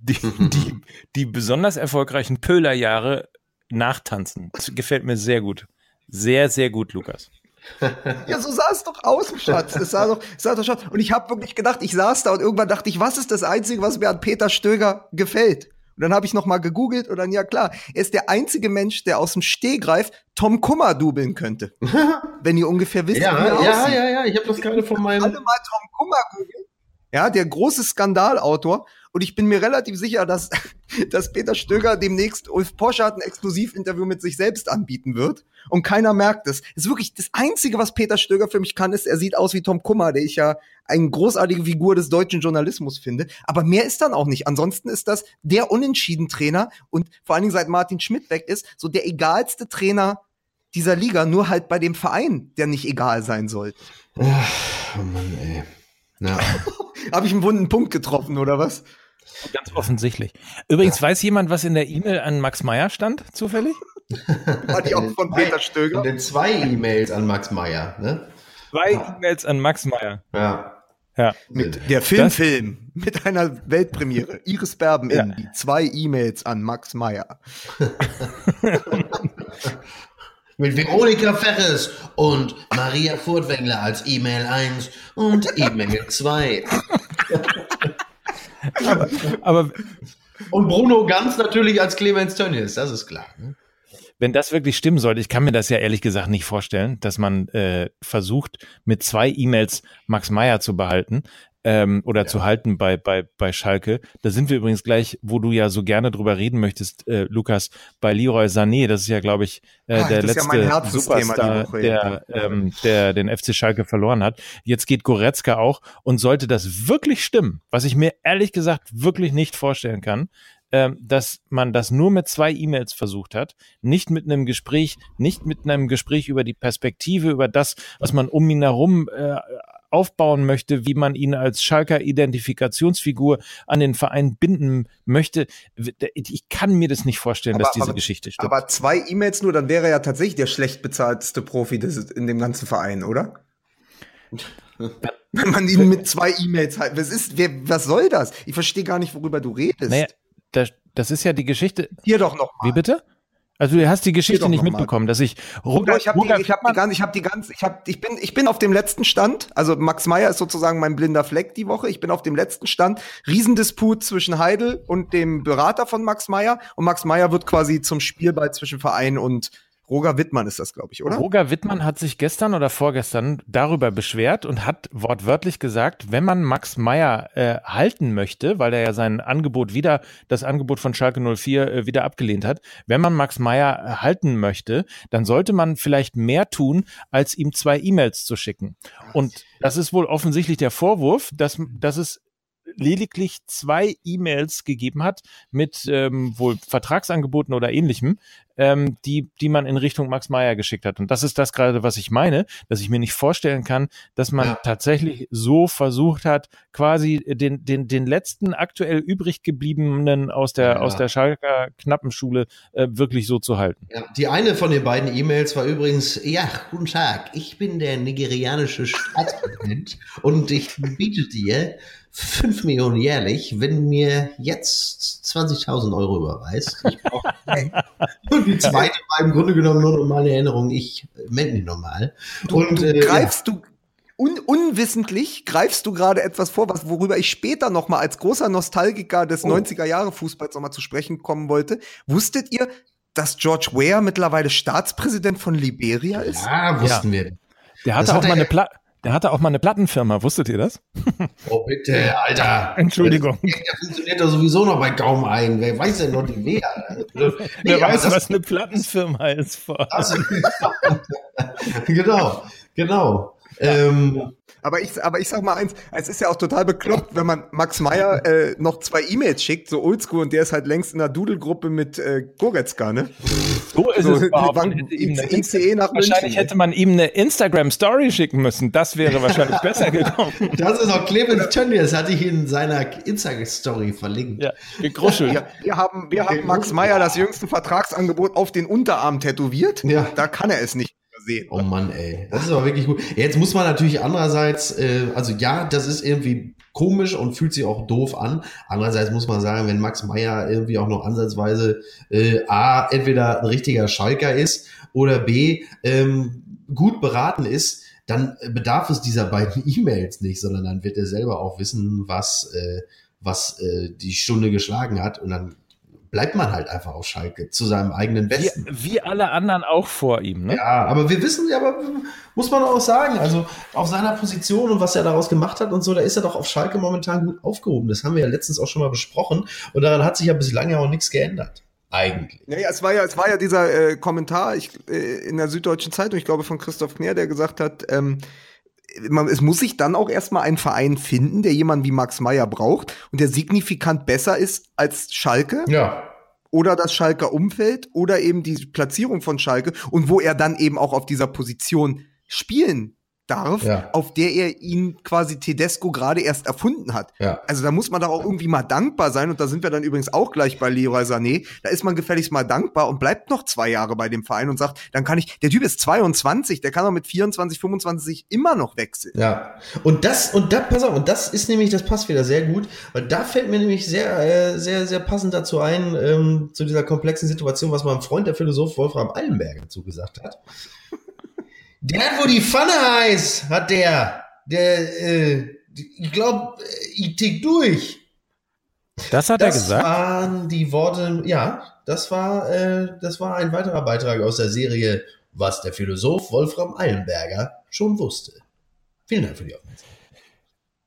die, die, die besonders erfolgreichen Pöhlerjahre nachtanzen. Das gefällt mir sehr gut. Sehr, sehr gut, Lukas. ja, so sah es doch aus, Schatz. Es sah doch, es sah doch schon. Und ich habe wirklich gedacht, ich saß da und irgendwann dachte ich, was ist das Einzige, was mir an Peter Stöger gefällt? Und dann habe ich noch mal gegoogelt und dann, ja klar, er ist der einzige Mensch, der aus dem Stehgreif Tom Kummer dubeln könnte. Wenn ihr ungefähr wisst, ja, wie er ja, aussieht. Ja, ja, ja, ich habe das gerade von meinem... Alle mal Tom Kummer googeln. Ja, der große Skandalautor. Und ich bin mir relativ sicher, dass, dass Peter Stöger demnächst Ulf Poschardt ein Exklusivinterview mit sich selbst anbieten wird. Und keiner merkt es. Es ist wirklich das Einzige, was Peter Stöger für mich kann, ist, er sieht aus wie Tom Kummer, der ich ja eine großartige Figur des deutschen Journalismus finde. Aber mehr ist dann auch nicht. Ansonsten ist das der Unentschieden-Trainer und vor allen Dingen seit Martin Schmidt weg ist, so der egalste Trainer dieser Liga, nur halt bei dem Verein, der nicht egal sein sollte. Oh Mann, ey. Ja. Habe ich einen wunden Punkt getroffen, oder was? Ganz offensichtlich. Übrigens, ja. weiß jemand, was in der E-Mail an Max Meyer stand, zufällig? War die auch von Peter Stöger? In den zwei E-Mails an Max Meyer, ne? Zwei E-Mails an Max Meyer. Ja. Ja. Mit der Filmfilm, -Film, mit einer Weltpremiere. Iris Berben ja. in die zwei E-Mails an Max Meyer. mit Veronika Ferres und Maria Furtwängler als E-Mail 1 und E-Mail 2. aber, aber, und Bruno Ganz natürlich als Clemens Tönnies, das ist klar. Ne? Wenn das wirklich stimmen sollte, ich kann mir das ja ehrlich gesagt nicht vorstellen, dass man äh, versucht, mit zwei E-Mails Max Meyer zu behalten ähm, oder ja. zu halten bei, bei, bei Schalke. Da sind wir übrigens gleich, wo du ja so gerne drüber reden möchtest, äh, Lukas, bei Leroy Sané. Das ist ja, glaube ich, äh, ah, der letzte ja Superstar, Woche, der, ähm, der den FC Schalke verloren hat. Jetzt geht Goretzka auch und sollte das wirklich stimmen, was ich mir ehrlich gesagt wirklich nicht vorstellen kann, ähm, dass man das nur mit zwei E-Mails versucht hat, nicht mit einem Gespräch, nicht mit einem Gespräch über die Perspektive, über das, was man um ihn herum äh, aufbauen möchte, wie man ihn als Schalker Identifikationsfigur an den Verein binden möchte. Ich kann mir das nicht vorstellen, aber, dass diese aber, Geschichte stimmt. Aber zwei E-Mails nur, dann wäre er ja tatsächlich der schlecht bezahlteste Profi in dem ganzen Verein, oder? Wenn man ihn mit zwei E-Mails halt, was ist, wer, was soll das? Ich verstehe gar nicht, worüber du redest. Naja, das, das ist ja die Geschichte. Hier doch noch mal. Wie bitte? Also du hast die Geschichte nicht mitbekommen, dass ich Roger, ich habe die, ich hab die ganz, ich habe die ganz, ich habe, ich bin, ich bin auf dem letzten Stand. Also Max Meyer ist sozusagen mein blinder Fleck die Woche. Ich bin auf dem letzten Stand. Riesendisput zwischen Heidel und dem Berater von Max Meyer und Max Meyer wird quasi zum Spielball zwischen Verein und Roger Wittmann ist das, glaube ich, oder? Roger Wittmann hat sich gestern oder vorgestern darüber beschwert und hat wortwörtlich gesagt, wenn man Max Meyer äh, halten möchte, weil er ja sein Angebot wieder, das Angebot von Schalke 04 äh, wieder abgelehnt hat, wenn man Max Meyer äh, halten möchte, dann sollte man vielleicht mehr tun, als ihm zwei E-Mails zu schicken. Und das ist wohl offensichtlich der Vorwurf, dass, dass es lediglich zwei E-Mails gegeben hat mit ähm, wohl Vertragsangeboten oder ähnlichem, ähm, die, die man in Richtung Max Meyer geschickt hat. Und das ist das gerade, was ich meine, dass ich mir nicht vorstellen kann, dass man tatsächlich so versucht hat, quasi den, den, den letzten aktuell übrig gebliebenen aus der, ja. aus der Schalker Knappenschule äh, wirklich so zu halten. Ja, die eine von den beiden E-Mails war übrigens, ja, guten Tag, ich bin der nigerianische Staatspräsident und ich biete dir 5 Millionen jährlich, wenn mir jetzt 20.000 Euro überweist. und die zweite war im Grunde genommen nur noch mal eine Erinnerung, ich melde mich nochmal. Und, du äh, greifst ja. du un unwissentlich greifst du gerade etwas vor, was, worüber ich später noch mal als großer Nostalgiker des oh. 90er Jahre Fußballs noch mal zu sprechen kommen wollte. Wusstet ihr, dass George Weah mittlerweile Staatspräsident von Liberia ist? Ja, wussten ja. wir. Der hatte das auch mal eine Platte der hatte auch mal eine Plattenfirma, wusstet ihr das? Oh, bitte, Alter. Entschuldigung. Der funktioniert doch sowieso noch bei kaum ein. Wer weiß denn noch die wer? nee, Wer weiß, was eine Plattenfirma ist. Vor. genau, genau. Ähm, aber ich, aber ich sag mal eins, es ist ja auch total bekloppt, wenn man Max Meyer äh, noch zwei E-Mails schickt, so oldschool, und der ist halt längst in der Doodle-Gruppe mit äh, Goretzka, ne? So ist so, es überhaupt. ICE nach wahrscheinlich München. hätte man ihm eine Instagram-Story schicken müssen. Das wäre wahrscheinlich besser gekommen. Das ist auch Clemens Tönnies, hatte ich in seiner Instagram-Story verlinkt. Ja, gekruschelt. Ja, wir haben, wir haben Max Meyer das jüngste Vertragsangebot auf den Unterarm tätowiert. Ja. Da kann er es nicht sehen. Oh Mann, ey. Das ist aber wirklich gut. Jetzt muss man natürlich andererseits, äh, also ja, das ist irgendwie komisch und fühlt sich auch doof an. Andererseits muss man sagen, wenn Max Meyer irgendwie auch noch ansatzweise äh, A, entweder ein richtiger Schalker ist oder B, ähm, gut beraten ist, dann bedarf es dieser beiden E-Mails nicht, sondern dann wird er selber auch wissen, was, äh, was äh, die Stunde geschlagen hat und dann bleibt man halt einfach auf Schalke zu seinem eigenen Besten. Wie, wie alle anderen auch vor ihm, ne? Ja, aber wir wissen, ja, aber muss man auch sagen, also auf seiner Position und was er daraus gemacht hat und so, da ist er doch auf Schalke momentan gut aufgehoben. Das haben wir ja letztens auch schon mal besprochen und daran hat sich ja bislang ja auch nichts geändert. Eigentlich. Naja, es war ja, es war ja dieser äh, Kommentar ich, äh, in der Süddeutschen Zeitung, ich glaube von Christoph Kner, der gesagt hat, ähm, man, es muss sich dann auch erstmal ein Verein finden, der jemanden wie Max Meyer braucht und der signifikant besser ist als Schalke. Ja. Oder das Schalker Umfeld oder eben die Platzierung von Schalke und wo er dann eben auch auf dieser Position spielen darf, ja. auf der er ihn quasi Tedesco gerade erst erfunden hat. Ja. Also da muss man doch auch irgendwie mal dankbar sein und da sind wir dann übrigens auch gleich bei Leroy Sané. Da ist man gefälligst mal dankbar und bleibt noch zwei Jahre bei dem Verein und sagt, dann kann ich, der Typ ist 22, der kann doch mit 24, 25 immer noch wechseln. Ja. Und das, und da, pass auf, und das ist nämlich, das passt wieder sehr gut, weil da fällt mir nämlich sehr, äh, sehr, sehr passend dazu ein, ähm, zu dieser komplexen Situation, was mein Freund, der Philosoph Wolfram Eilenberg dazu gesagt hat. Der hat wohl die Pfanne heiß, hat der. Der, äh, ich glaube, ich tick durch. Das hat das er gesagt. Das waren die Worte, ja, das war, äh, das war ein weiterer Beitrag aus der Serie, was der Philosoph Wolfram Eilenberger schon wusste. Vielen Dank für die Aufmerksamkeit.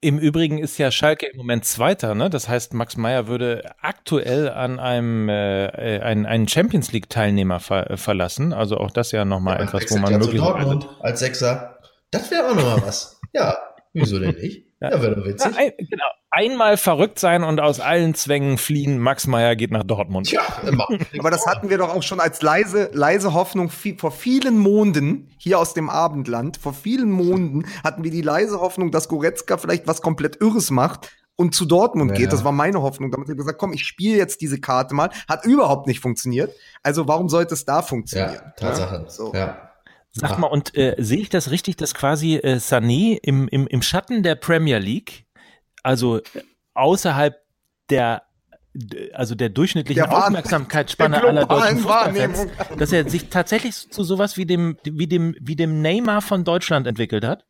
Im Übrigen ist ja Schalke im Moment Zweiter, ne? Das heißt, Max Meyer würde aktuell an einem äh, äh einen, einen Champions League Teilnehmer ver äh, verlassen. Also auch das ja nochmal ja, etwas, wo man möglicherweise Dortmund als Sechser. Das wäre auch nochmal was. ja, wieso denn nicht? Ja, ja wäre doch witzig. Ja, ein, genau einmal verrückt sein und aus allen Zwängen fliehen. Max Meyer geht nach Dortmund. Ja, immer. Aber das hatten wir doch auch schon als leise, leise Hoffnung vor vielen Monden hier aus dem Abendland. Vor vielen Monden hatten wir die leise Hoffnung, dass Goretzka vielleicht was komplett Irres macht und zu Dortmund ja, geht. Das war meine Hoffnung. Damit habe ich gesagt, komm, ich spiele jetzt diese Karte mal. Hat überhaupt nicht funktioniert. Also warum sollte es da funktionieren? Ja, Tatsache. So. Ja. Sag mal, und äh, sehe ich das richtig, dass quasi äh, Sané im, im, im Schatten der Premier League also außerhalb der also der durchschnittlichen der Aufmerksamkeitsspanne aller deutschen Fußballfans, dass er sich tatsächlich zu sowas wie dem, wie dem, wie dem Neymar von Deutschland entwickelt hat?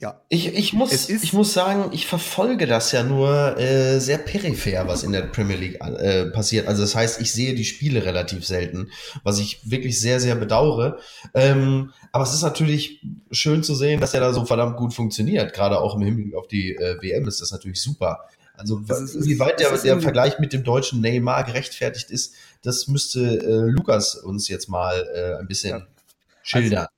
Ja. Ich, ich, muss, ich muss sagen, ich verfolge das ja nur äh, sehr peripher, was in der Premier League äh, passiert. Also das heißt, ich sehe die Spiele relativ selten, was ich wirklich sehr, sehr bedauere. Ähm, aber es ist natürlich schön zu sehen, dass er da so verdammt gut funktioniert. Gerade auch im Hinblick auf die äh, WM ist das natürlich super. Also wie weit der, der Vergleich mit dem deutschen Neymar gerechtfertigt ist, das müsste äh, Lukas uns jetzt mal äh, ein bisschen ja. schildern. Also,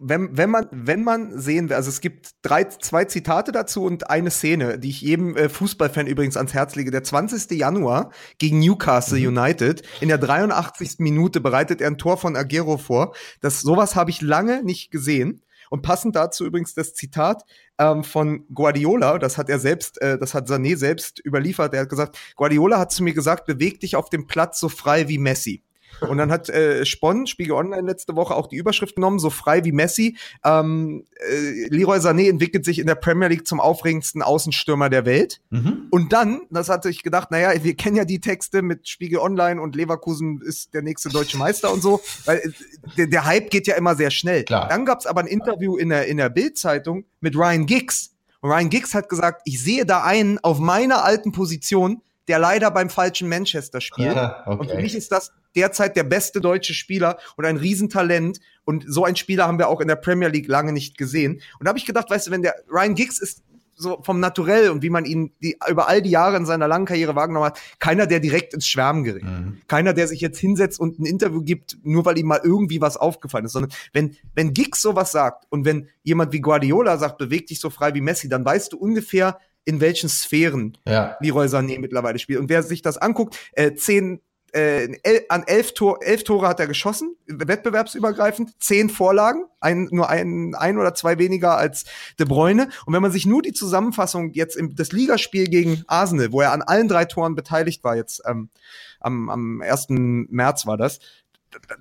wenn, wenn man, wenn man sehen will, also es gibt drei, zwei Zitate dazu und eine Szene, die ich jedem äh, Fußballfan übrigens ans Herz lege. Der 20. Januar gegen Newcastle mhm. United. In der 83. Minute bereitet er ein Tor von Aguero vor. Das, sowas habe ich lange nicht gesehen. Und passend dazu übrigens das Zitat ähm, von Guardiola, das hat er selbst, äh, das hat Sané selbst überliefert. Er hat gesagt, Guardiola hat zu mir gesagt, beweg dich auf dem Platz so frei wie Messi. Und dann hat äh, Spon, Spiegel Online letzte Woche auch die Überschrift genommen, so frei wie Messi. Ähm, äh, Leroy Sané entwickelt sich in der Premier League zum aufregendsten Außenstürmer der Welt. Mhm. Und dann, das hatte ich gedacht, naja, wir kennen ja die Texte mit Spiegel Online und Leverkusen ist der nächste deutsche Meister und so, weil äh, der, der Hype geht ja immer sehr schnell. Klar. Dann gab es aber ein Interview in der, in der Bild-Zeitung mit Ryan Giggs. Und Ryan Giggs hat gesagt, ich sehe da einen auf meiner alten Position, der leider beim falschen Manchester spielt. Ja, okay. Und für mich ist das derzeit der beste deutsche Spieler und ein Riesentalent. Und so ein Spieler haben wir auch in der Premier League lange nicht gesehen. Und da habe ich gedacht, weißt du, wenn der Ryan Giggs ist so vom Naturell und wie man ihn die, über all die Jahre in seiner langen Karriere wahrgenommen hat, keiner, der direkt ins Schwärmen gerät. Mhm. Keiner, der sich jetzt hinsetzt und ein Interview gibt, nur weil ihm mal irgendwie was aufgefallen ist. Sondern wenn, wenn Giggs sowas sagt und wenn jemand wie Guardiola sagt, beweg dich so frei wie Messi, dann weißt du ungefähr, in welchen Sphären ja. Leroy Sané mittlerweile spielt. Und wer sich das anguckt, äh, zehn äh, el an elf, Tor, elf Tore hat er geschossen, wettbewerbsübergreifend, zehn Vorlagen, ein, nur ein, ein oder zwei weniger als De Bruyne. Und wenn man sich nur die Zusammenfassung jetzt im das Ligaspiel gegen Arsenal, wo er an allen drei Toren beteiligt war, jetzt ähm, am, am 1. März war das,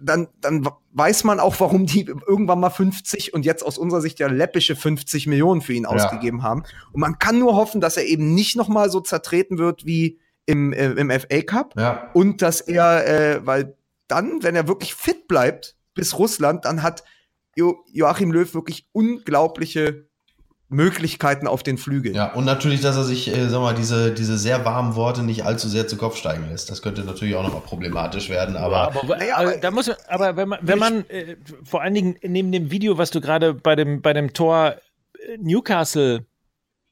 dann, dann weiß man auch, warum die irgendwann mal 50 und jetzt aus unserer Sicht ja läppische 50 Millionen für ihn ja. ausgegeben haben. Und man kann nur hoffen, dass er eben nicht noch mal so zertreten wird wie im, äh, im FA Cup ja. und dass er, äh, weil dann, wenn er wirklich fit bleibt bis Russland, dann hat jo Joachim Löw wirklich unglaubliche Möglichkeiten auf den Flügeln. Ja, und natürlich, dass er sich, äh, sag mal, diese, diese sehr warmen Worte nicht allzu sehr zu Kopf steigen lässt. Das könnte natürlich auch nochmal problematisch werden, aber. aber, ja, aber, da muss, aber wenn man, wenn man äh, vor allen Dingen neben dem Video, was du gerade bei dem, bei dem Tor äh, Newcastle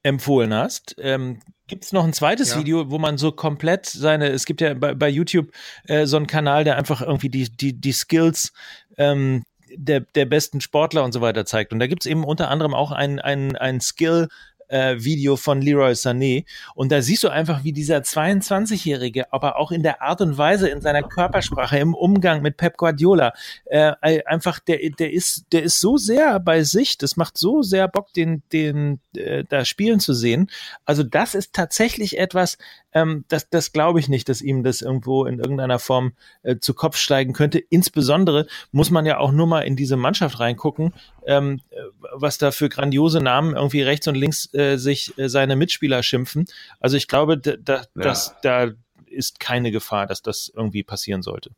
empfohlen hast, ähm, Gibt es noch ein zweites ja. Video, wo man so komplett seine, es gibt ja bei, bei YouTube äh, so einen Kanal, der einfach irgendwie die, die, die Skills ähm, der, der besten Sportler und so weiter zeigt. Und da gibt es eben unter anderem auch ein, ein, ein Skill, äh, Video von Leroy Sané. Und da siehst du einfach, wie dieser 22-Jährige, aber auch in der Art und Weise, in seiner Körpersprache, im Umgang mit Pep Guardiola, äh, einfach, der, der ist, der ist so sehr bei sich, das macht so sehr Bock, den, den, äh, da spielen zu sehen. Also das ist tatsächlich etwas, ähm, das, das glaube ich nicht, dass ihm das irgendwo in irgendeiner Form äh, zu Kopf steigen könnte. Insbesondere muss man ja auch nur mal in diese Mannschaft reingucken, ähm, äh, was da für grandiose Namen irgendwie rechts und links äh, sich äh, seine Mitspieler schimpfen. Also ich glaube, da, da, ja. das, da ist keine Gefahr, dass das irgendwie passieren sollte.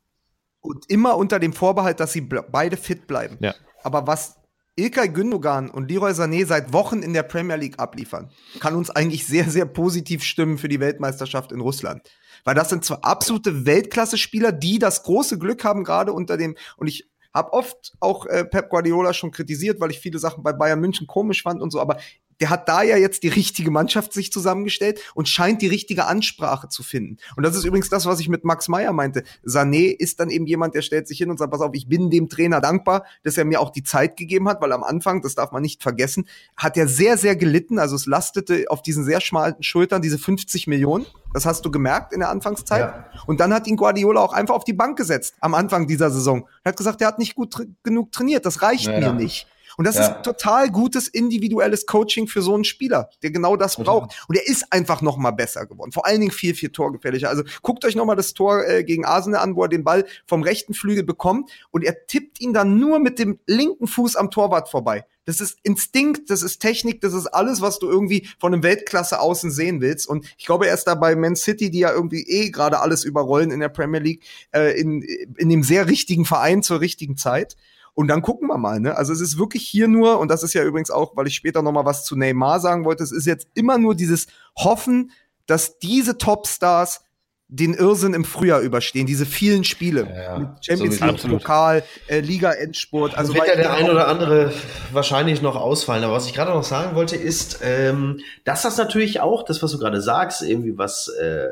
Und immer unter dem Vorbehalt, dass sie beide fit bleiben. Ja. Aber was Ilkay Gündogan und Leroy Sané seit Wochen in der Premier League abliefern, kann uns eigentlich sehr, sehr positiv stimmen für die Weltmeisterschaft in Russland. Weil das sind zwar absolute Weltklasse-Spieler, die das große Glück haben, gerade unter dem, und ich habe oft auch äh, Pep Guardiola schon kritisiert, weil ich viele Sachen bei Bayern München komisch fand und so, aber der hat da ja jetzt die richtige Mannschaft sich zusammengestellt und scheint die richtige Ansprache zu finden. Und das ist übrigens das, was ich mit Max Meyer meinte. Sané ist dann eben jemand, der stellt sich hin und sagt, pass auf, ich bin dem Trainer dankbar, dass er mir auch die Zeit gegeben hat, weil am Anfang, das darf man nicht vergessen, hat er sehr, sehr gelitten. Also es lastete auf diesen sehr schmalen Schultern diese 50 Millionen. Das hast du gemerkt in der Anfangszeit. Ja. Und dann hat ihn Guardiola auch einfach auf die Bank gesetzt am Anfang dieser Saison. Er hat gesagt, er hat nicht gut tra genug trainiert. Das reicht ja, mir ja. nicht. Und das ja. ist total gutes individuelles Coaching für so einen Spieler, der genau das braucht. Und er ist einfach noch mal besser geworden. Vor allen Dingen viel, viel torgefährlicher. Also guckt euch noch mal das Tor äh, gegen Arsenal an, wo er den Ball vom rechten Flügel bekommt und er tippt ihn dann nur mit dem linken Fuß am Torwart vorbei. Das ist Instinkt, das ist Technik, das ist alles, was du irgendwie von einem Weltklasse außen sehen willst. Und ich glaube, er ist da bei Man City, die ja irgendwie eh gerade alles überrollen in der Premier League, äh, in, in dem sehr richtigen Verein zur richtigen Zeit. Und dann gucken wir mal, ne? Also es ist wirklich hier nur, und das ist ja übrigens auch, weil ich später noch mal was zu Neymar sagen wollte, es ist jetzt immer nur dieses Hoffen, dass diese Topstars den Irrsinn im Frühjahr überstehen, diese vielen Spiele. Ja, mit Champions League, absolut. Pokal, äh, Liga-Endsport. Also wird ja der ein oder andere wahrscheinlich noch ausfallen. Aber was ich gerade noch sagen wollte, ist, ähm, dass das natürlich auch, das, was du gerade sagst, irgendwie was äh,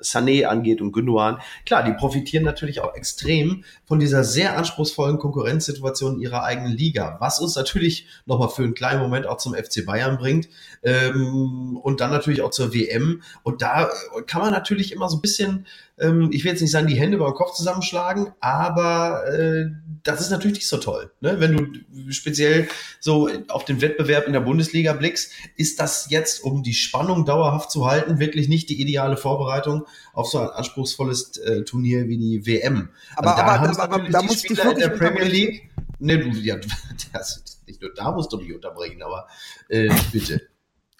Sané angeht und Gündogan, klar, die profitieren natürlich auch extrem von dieser sehr anspruchsvollen Konkurrenzsituation ihrer eigenen Liga, was uns natürlich nochmal für einen kleinen Moment auch zum FC Bayern bringt ähm, und dann natürlich auch zur WM. Und da kann man natürlich immer so ein bisschen, ähm, ich will jetzt nicht sagen, die Hände über den Kopf zusammenschlagen, aber äh, das ist natürlich nicht so toll. Ne? Wenn du speziell so auf den Wettbewerb in der Bundesliga blickst, ist das jetzt, um die Spannung dauerhaft zu halten, wirklich nicht die ideale Vorbereitung auf so ein anspruchsvolles äh, Turnier wie die WM. Aber, also da, aber, aber, aber da musst du in der Premier League. Ne, du, ja, das, nicht nur da musst du mich unterbringen, aber äh, bitte.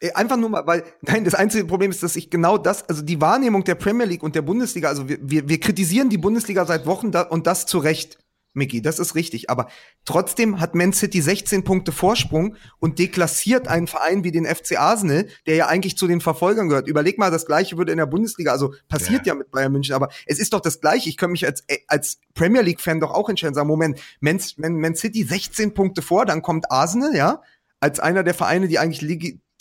Äh, einfach nur mal, weil, nein, das einzige Problem ist, dass ich genau das, also die Wahrnehmung der Premier League und der Bundesliga, also wir, wir, wir kritisieren die Bundesliga seit Wochen da, und das zu Recht. Mickey, das ist richtig. Aber trotzdem hat Man City 16 Punkte Vorsprung und deklassiert einen Verein wie den FC Arsenal, der ja eigentlich zu den Verfolgern gehört. Überleg mal, das Gleiche würde in der Bundesliga, also passiert ja, ja mit Bayern München, aber es ist doch das Gleiche. Ich könnte mich als, äh, als Premier League Fan doch auch entscheiden, sagen, Moment, Man, Man, Man City 16 Punkte vor, dann kommt Arsenal, ja, als einer der Vereine, die eigentlich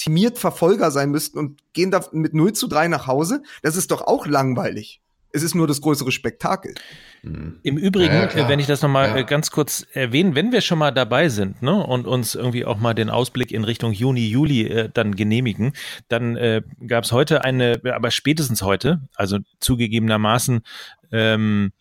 legitimiert Verfolger sein müssten und gehen da mit 0 zu 3 nach Hause. Das ist doch auch langweilig. Es ist nur das größere Spektakel. Mhm. Im Übrigen, ja, wenn ich das nochmal ja. Äh, ganz kurz erwähnen, wenn wir schon mal dabei sind ne, und uns irgendwie auch mal den Ausblick in Richtung Juni, Juli äh, dann genehmigen, dann äh, gab es heute eine, aber spätestens heute, also zugegebenermaßen ähm,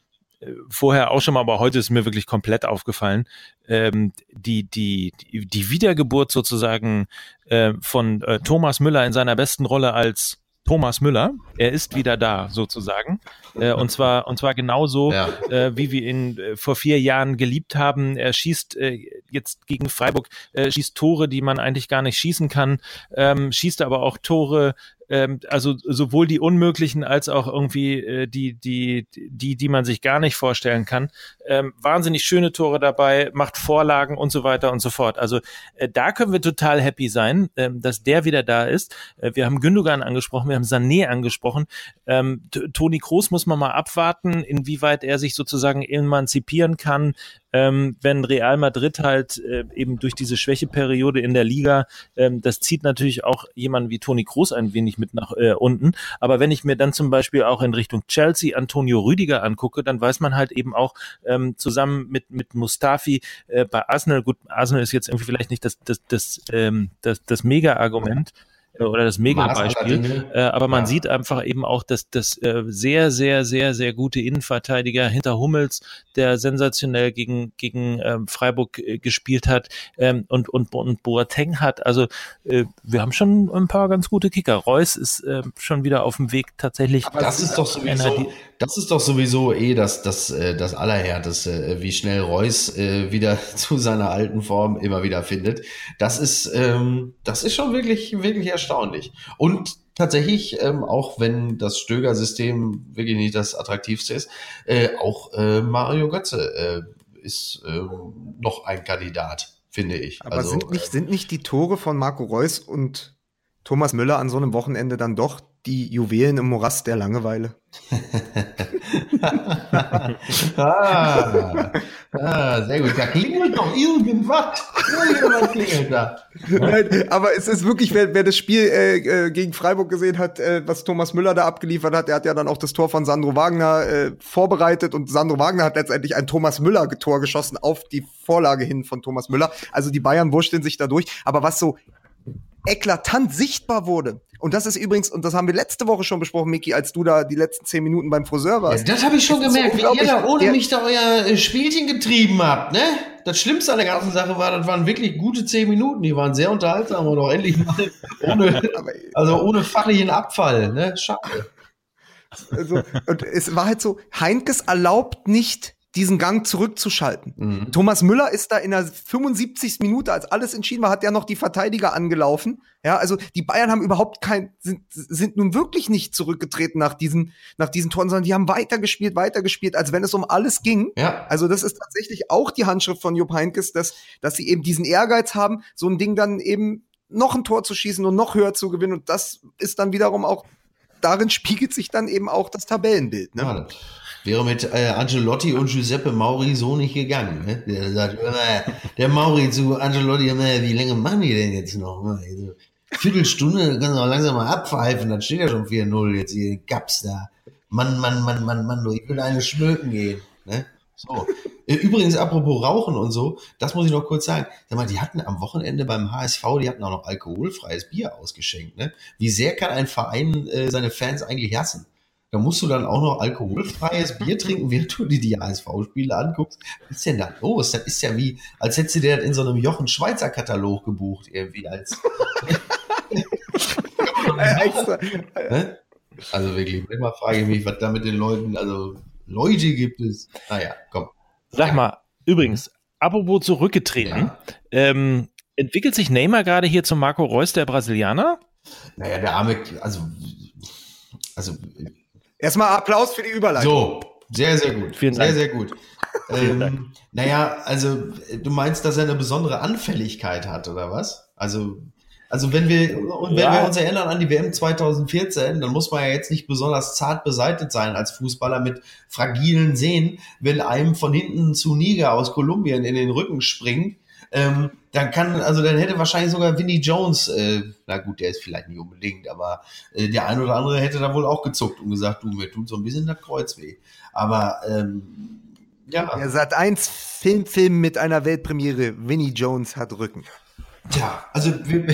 vorher auch schon mal, aber heute ist mir wirklich komplett aufgefallen, ähm, die, die, die Wiedergeburt sozusagen äh, von äh, Thomas Müller in seiner besten Rolle als Thomas Müller. Er ist wieder da, sozusagen. Äh, und zwar, und zwar genauso, ja. äh, wie wir ihn äh, vor vier Jahren geliebt haben. Er schießt äh, jetzt gegen Freiburg, äh, schießt Tore, die man eigentlich gar nicht schießen kann, ähm, schießt aber auch Tore, ähm, also sowohl die unmöglichen als auch irgendwie äh, die, die, die, die man sich gar nicht vorstellen kann. Ähm, wahnsinnig schöne Tore dabei, macht Vorlagen und so weiter und so fort. Also äh, da können wir total happy sein, äh, dass der wieder da ist. Äh, wir haben Gündogan angesprochen, wir haben Sané angesprochen. Ähm, Toni Kroos muss man mal abwarten, inwieweit er sich sozusagen emanzipieren kann, ähm, wenn Real Madrid halt äh, eben durch diese Schwächeperiode in der Liga, ähm, das zieht natürlich auch jemanden wie Toni Kroos ein wenig mit nach äh, unten. Aber wenn ich mir dann zum Beispiel auch in Richtung Chelsea Antonio Rüdiger angucke, dann weiß man halt eben auch ähm, zusammen mit mit Mustafi äh, bei Arsenal, gut, Arsenal ist jetzt irgendwie vielleicht nicht das das das ähm, das, das Mega-Argument, äh, oder das Mega-Beispiel. Äh, aber man ja. sieht einfach eben auch, dass das äh, sehr, sehr, sehr, sehr gute Innenverteidiger hinter Hummels, der sensationell gegen, gegen ähm, Freiburg äh, gespielt hat ähm, und, und, und Boateng hat. Also äh, wir haben schon ein paar ganz gute Kicker. Reus ist äh, schon wieder auf dem Weg tatsächlich. Aber das ist doch sowieso, das ist doch sowieso eh das, das, äh, das Allerhärteste, wie schnell Reus äh, wieder zu seiner alten Form immer wieder findet. Das ist, ähm, das ist schon wirklich, wirklich erstaunlich. Und tatsächlich, ähm, auch wenn das Stöger-System wirklich nicht das attraktivste ist, äh, auch äh, Mario Götze äh, ist äh, noch ein Kandidat, finde ich. Aber also, sind, nicht, sind nicht die Tore von Marco Reus und Thomas Müller an so einem Wochenende dann doch die Juwelen im Morast der Langeweile? ah, ah, sehr gut. Da klingelt doch irgendwas. Irgendwas klingelt da. Nein, aber es ist wirklich, wer, wer das Spiel äh, äh, gegen Freiburg gesehen hat, äh, was Thomas Müller da abgeliefert hat, der hat ja dann auch das Tor von Sandro Wagner äh, vorbereitet und Sandro Wagner hat letztendlich ein Thomas Müller-Tor geschossen auf die Vorlage hin von Thomas Müller. Also die Bayern wursteln sich da durch. Aber was so eklatant sichtbar wurde, Und das ist übrigens, und das haben wir letzte Woche schon besprochen, Miki, als du da die letzten zehn Minuten beim Friseur warst. Ja, das habe ich schon das gemerkt, wie ihr da ohne mich da euer äh, Spielchen getrieben habt, ne? Das Schlimmste an der ganzen Sache war, das waren wirklich gute zehn Minuten, die waren sehr unterhaltsam und auch endlich mal ohne, also ohne fachlichen Abfall, ne? Schade. Also, und es war halt so, Heinkes erlaubt nicht diesen Gang zurückzuschalten. Mhm. Thomas Müller ist da in der 75. Minute, als alles entschieden war, hat er noch die Verteidiger angelaufen. Ja, also die Bayern haben überhaupt kein, sind, sind nun wirklich nicht zurückgetreten nach diesen, nach diesen Toren, sondern die haben weitergespielt, weitergespielt, als wenn es um alles ging. Ja. Also das ist tatsächlich auch die Handschrift von Jupp Heynckes, dass, dass sie eben diesen Ehrgeiz haben, so ein Ding dann eben noch ein Tor zu schießen und noch höher zu gewinnen. Und das ist dann wiederum auch, darin spiegelt sich dann eben auch das Tabellenbild. Ne? Ja. Wäre mit äh, Angelotti und Giuseppe Mauri so nicht gegangen. Ne? Der sagt immer, der Mauri zu Angelotti immer, wie lange machen die denn jetzt noch? Also, Viertelstunde, kannst du auch langsam mal abpfeifen, dann steht ja schon 4-0 jetzt hier, Gaps da. Mann, Mann, Mann, Mann, Mann, du, ich will eine schmöken gehen. Ne? So. Äh, übrigens, apropos Rauchen und so, das muss ich noch kurz sagen. Sag mal, die hatten am Wochenende beim HSV, die hatten auch noch alkoholfreies Bier ausgeschenkt. Ne? Wie sehr kann ein Verein äh, seine Fans eigentlich hassen? Da musst du dann auch noch alkoholfreies Bier trinken, während du dir die HSV-Spiele anguckst. Was ist denn da los? Das ist ja wie, als hättest du dir das in so einem Jochen Schweizer Katalog gebucht, irgendwie als. also wirklich, immer frage ich mich, was da mit den Leuten, also Leute gibt es. Naja, komm. Sag mal, übrigens, apropos zurückgetreten, ja. ähm, entwickelt sich Neymar gerade hier zum Marco Reus, der Brasilianer? Naja, der arme, also, also Erstmal Applaus für die Überleitung. So, sehr, sehr gut. Vielen Dank. Sehr, sehr gut. ähm, naja, also du meinst, dass er eine besondere Anfälligkeit hat, oder was? Also, also wenn wir, und wenn ja. wir uns erinnern an die WM 2014, dann muss man ja jetzt nicht besonders zart beseitigt sein als Fußballer mit fragilen Sehnen, wenn einem von hinten zu Niger aus Kolumbien in den Rücken springt ähm, dann kann, also dann hätte wahrscheinlich sogar Vinnie Jones, äh, na gut, der ist vielleicht nicht unbedingt, aber äh, der ein oder andere hätte da wohl auch gezuckt und gesagt, du, mir tut so ein bisschen das Kreuz weh. Aber ähm, ja. Er sagt eins Filmfilm mit einer Weltpremiere, Vinnie Jones hat Rücken. Tja, also wir,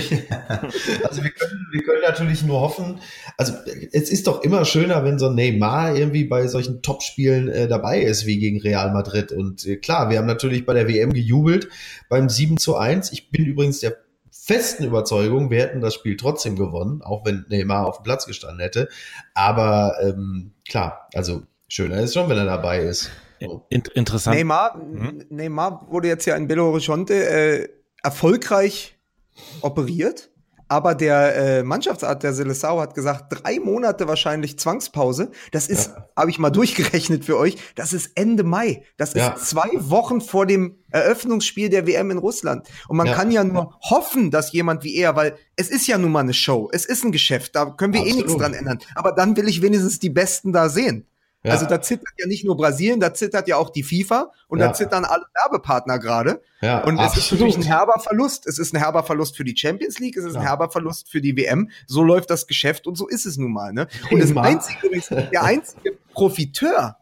also wir, können, wir können natürlich nur hoffen, also es ist doch immer schöner, wenn so ein Neymar irgendwie bei solchen Topspielen äh, dabei ist, wie gegen Real Madrid. Und äh, klar, wir haben natürlich bei der WM gejubelt beim 7 zu 1. Ich bin übrigens der festen Überzeugung, wir hätten das Spiel trotzdem gewonnen, auch wenn Neymar auf dem Platz gestanden hätte. Aber ähm, klar, also schöner ist schon, wenn er dabei ist. So. interessant. Neymar, mhm. Neymar wurde jetzt ja in Belo Horizonte äh, erfolgreich operiert. Aber der äh, Mannschaftsarzt der Seleção hat gesagt, drei Monate wahrscheinlich Zwangspause. Das ist, ja. habe ich mal durchgerechnet für euch, das ist Ende Mai. Das ja. ist zwei Wochen vor dem Eröffnungsspiel der WM in Russland. Und man ja. kann ja nur hoffen, dass jemand wie er, weil es ist ja nun mal eine Show, es ist ein Geschäft, da können wir Absolut. eh nichts dran ändern. Aber dann will ich wenigstens die Besten da sehen. Ja. Also da zittert ja nicht nur Brasilien, da zittert ja auch die FIFA und ja. da zittern alle Werbepartner gerade. Ja, und es ist natürlich ein herber Verlust. Es ist ein herber Verlust für die Champions League, es ist ein herber Verlust für die WM. So läuft das Geschäft und so ist es nun mal. Ne? Und das einzige, der einzige Profiteur,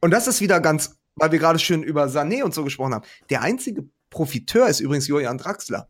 und das ist wieder ganz, weil wir gerade schön über Sané und so gesprochen haben, der einzige Profiteur ist übrigens Julian Draxler.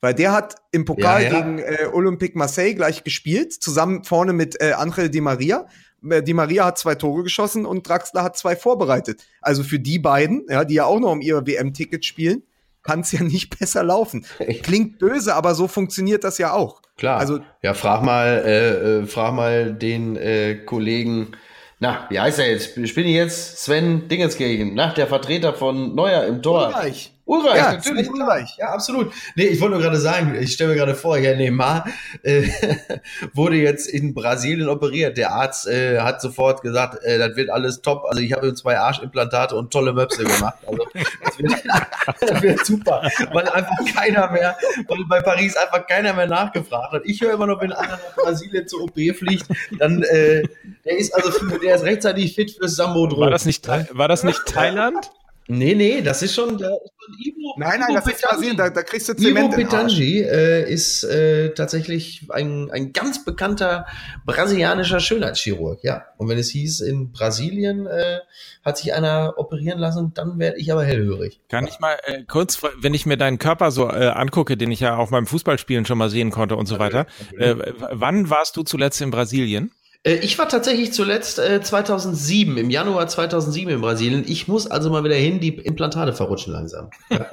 Weil der hat im Pokal ja, ja. gegen äh, Olympique Marseille gleich gespielt, zusammen vorne mit äh, Angel Di Maria. Äh, Di Maria hat zwei Tore geschossen und Draxler hat zwei vorbereitet. Also für die beiden, ja, die ja auch noch um ihr WM-Ticket spielen, kann es ja nicht besser laufen. Klingt böse, aber so funktioniert das ja auch. Klar. Also ja, frag mal, äh, äh, frag mal den äh, Kollegen. Na, wie heißt er jetzt? Ich bin jetzt Sven Dingenskirchen, nach der Vertreter von Neuer im Tor. Ulreich. Urreich, ja, natürlich. Urreich. Ja, absolut. Nee, ich wollte nur gerade sagen, ich stelle mir gerade vor, ja, Neymar äh, wurde jetzt in Brasilien operiert. Der Arzt äh, hat sofort gesagt, äh, das wird alles top. Also ich habe ihm zwei Arschimplantate und tolle Möpse gemacht. Also das wird, das wird super, weil einfach keiner mehr, weil bei Paris einfach keiner mehr nachgefragt hat. Ich höre immer noch, wenn einer nach Brasilien zur OP fliegt, dann äh, der ist also für, der ist rechtzeitig fit fürs Sambo War das nicht, war das nicht Thailand? Nee, nee, das ist schon, da ist schon Ivo. Nein, nein, Ivo das ist Brasilien, da, da kriegst du Zement Ivo Petangi äh, ist äh, tatsächlich ein, ein ganz bekannter brasilianischer Schönheitschirurg, ja. Und wenn es hieß, in Brasilien äh, hat sich einer operieren lassen, dann werde ich aber hellhörig. Kann ich mal äh, kurz, wenn ich mir deinen Körper so äh, angucke, den ich ja auch beim Fußballspielen schon mal sehen konnte und so weiter, äh, wann warst du zuletzt in Brasilien? Äh, ich war tatsächlich zuletzt äh, 2007, im Januar 2007 in Brasilien. Ich muss also mal wieder hin, die Implantate verrutschen langsam. Ja.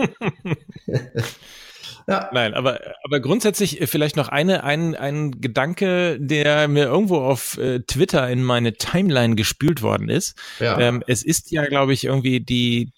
ja. Nein, aber, aber grundsätzlich äh, vielleicht noch eine, ein, ein Gedanke, der mir irgendwo auf äh, Twitter in meine Timeline gespült worden ist. Ja. Ähm, es ist ja, glaube ich, irgendwie die,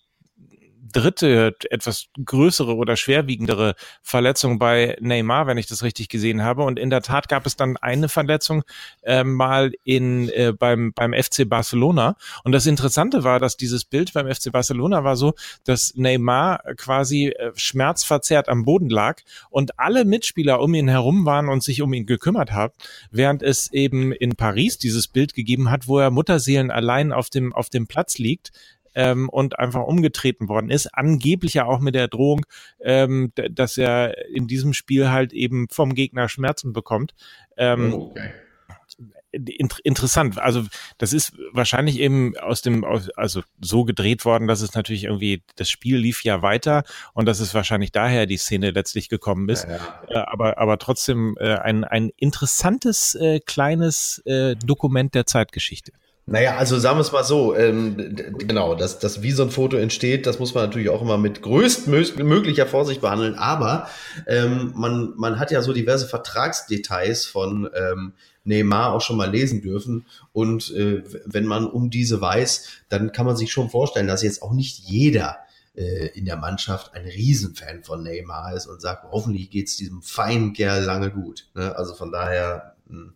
dritte, etwas größere oder schwerwiegendere Verletzung bei Neymar, wenn ich das richtig gesehen habe. Und in der Tat gab es dann eine Verletzung äh, mal in, äh, beim, beim FC Barcelona. Und das Interessante war, dass dieses Bild beim FC Barcelona war so, dass Neymar quasi äh, schmerzverzerrt am Boden lag und alle Mitspieler um ihn herum waren und sich um ihn gekümmert haben, während es eben in Paris dieses Bild gegeben hat, wo er Mutterseelen allein auf dem, auf dem Platz liegt, ähm, und einfach umgetreten worden ist. Angeblich ja auch mit der Drohung, ähm, dass er in diesem Spiel halt eben vom Gegner Schmerzen bekommt. Ähm, oh, okay interessant. Also das ist wahrscheinlich eben aus dem, also so gedreht worden, dass es natürlich irgendwie, das Spiel lief ja weiter und dass es wahrscheinlich daher die Szene letztlich gekommen ist. Ja, ja. Äh, aber, aber trotzdem äh, ein, ein interessantes äh, kleines äh, Dokument der Zeitgeschichte. Naja, also sagen wir es mal so, ähm, genau, dass, dass wie so ein Foto entsteht, das muss man natürlich auch immer mit größtmöglicher Vorsicht behandeln, aber ähm, man, man hat ja so diverse Vertragsdetails von ähm, Neymar auch schon mal lesen dürfen und äh, wenn man um diese weiß, dann kann man sich schon vorstellen, dass jetzt auch nicht jeder äh, in der Mannschaft ein Riesenfan von Neymar ist und sagt, hoffentlich geht's diesem feinen Kerl lange gut. Ne? Also von daher, mh, hm,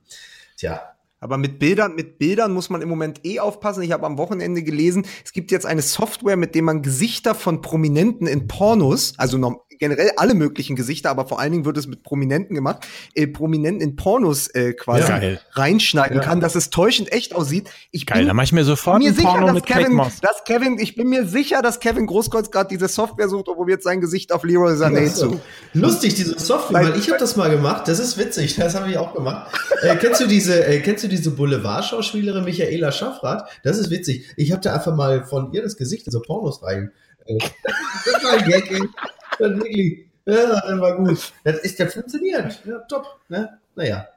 tja, aber mit Bildern, mit Bildern muss man im Moment eh aufpassen. Ich habe am Wochenende gelesen, es gibt jetzt eine Software, mit der man Gesichter von Prominenten in Pornos, also generell alle möglichen Gesichter, aber vor allen Dingen wird es mit Prominenten gemacht, äh, Prominenten in Pornos äh, quasi ja, reinschneiden ja. kann, dass es täuschend echt aussieht. Ich geil, bin da mach ich mir sofort mir sicher, Porno mit Kevin, dass Kevin, ich bin mir sicher, dass Kevin Großkreuz gerade diese Software sucht und probiert sein Gesicht auf Leroy Sané ja, zu. Lustig, diese Software, weil, weil ich habe das mal gemacht, das ist witzig, das habe ich auch gemacht. äh, kennst du diese, äh, kennst du diese Boulevardschauspielerin Michaela Schaffrath? Das ist witzig. Ich habe da einfach mal von ihr das Gesicht in so Pornos rein. Äh, das war ein Gag, ey. Dann wirklich. Ja, dann war gut. Das ist ja funktioniert. Ja, top. Ne? Naja.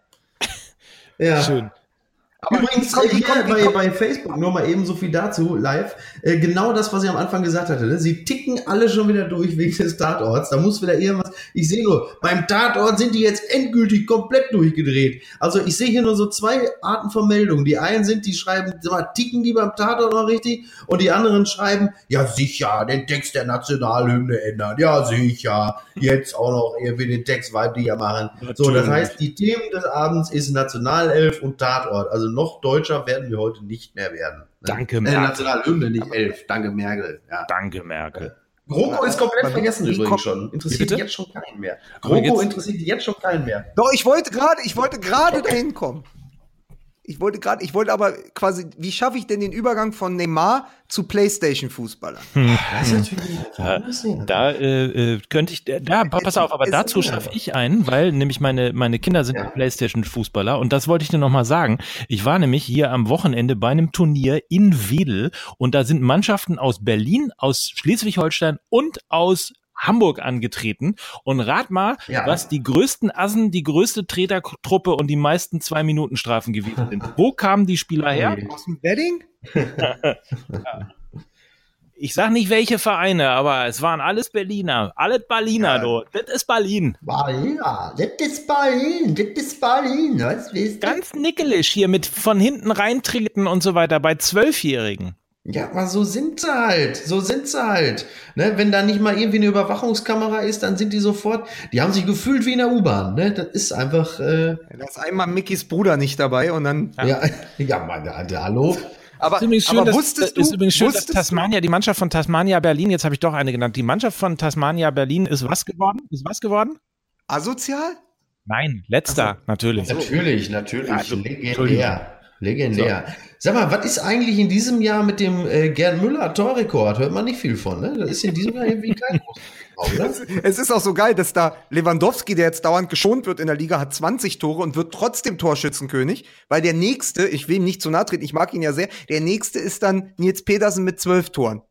Ja. Schön. Aber Übrigens, kommt, hier kommt, bei, bei, Facebook, nur mal eben so viel dazu, live, äh, genau das, was ich am Anfang gesagt hatte. Ne? Sie ticken alle schon wieder durch wegen des Tatorts. Da muss wieder irgendwas. Ich sehe nur, beim Tatort sind die jetzt endgültig komplett durchgedreht. Also ich sehe hier nur so zwei Arten von Meldungen. Die einen sind, die schreiben, sag mal, ticken die beim Tatort noch richtig? Und die anderen schreiben, ja sicher, den Text der Nationalhymne ändern. Ja sicher, jetzt auch noch irgendwie den Text weiblicher machen. So, das heißt, die Themen des Abends ist Nationalelf und Tatort. Also noch deutscher werden wir heute nicht mehr werden. Ne? Danke, äh, Merkel. Äh, Nationalhymne, nicht elf. Danke, Merkel. Ja. Danke, Merkel. GroKo ist komplett vergessen übrigens schon. Interessiert Bitte? jetzt schon keinen mehr. GroKo interessiert jetzt schon keinen mehr. Doch, ich wollte gerade, ich wollte gerade dahin kommen. Ich wollte gerade, ich wollte aber quasi, wie schaffe ich denn den Übergang von Neymar zu PlayStation-Fußballer? Hm. Da, da äh, äh, könnte ich, da, pass auf, aber dazu schaffe ich einen, weil nämlich meine, meine Kinder sind ja. PlayStation-Fußballer und das wollte ich dir nochmal sagen. Ich war nämlich hier am Wochenende bei einem Turnier in Wedel und da sind Mannschaften aus Berlin, aus Schleswig-Holstein und aus Hamburg angetreten. Und rat mal, ja. was die größten Assen, die größte Tretertruppe und die meisten zwei Minuten Strafen gewesen sind. Wo kamen die Spieler her? Aus dem Wedding? Ich sag nicht welche Vereine, aber es waren alles Berliner. Alles Berliner, ja. du. Das ist Berlin. Berliner. Das ist Berlin. Das ist Berlin. Was du? Ganz nickelisch hier mit von hinten reintreten und so weiter bei Zwölfjährigen. Ja, aber so sind sie halt. So sind sie halt. Ne? Wenn da nicht mal irgendwie eine Überwachungskamera ist, dann sind die sofort, die haben sich gefühlt wie in der U-Bahn. Ne? Das ist einfach. Äh, da ist einmal Mickys Bruder nicht dabei und dann. Ja, ja, ja meine, hallo. Aber, ist übrigens schön, aber dass, wusstest ist übrigens schön, dass Tasmania, die Mannschaft von Tasmania Berlin, jetzt habe ich doch eine genannt, die Mannschaft von Tasmania Berlin ist was geworden? Ist was geworden? Asozial? Nein, letzter, also, natürlich. Natürlich, natürlich. Also, legendär. Legendär. So. Sag mal, was ist eigentlich in diesem Jahr mit dem äh, Gerd Müller Torrekord? Hört man nicht viel von, ne? Das ist in diesem Jahr irgendwie kein großes Es ist auch so geil, dass da Lewandowski, der jetzt dauernd geschont wird in der Liga, hat 20 Tore und wird trotzdem Torschützenkönig, weil der nächste, ich will ihm nicht zu nahe treten, ich mag ihn ja sehr, der nächste ist dann Nils Petersen mit zwölf Toren.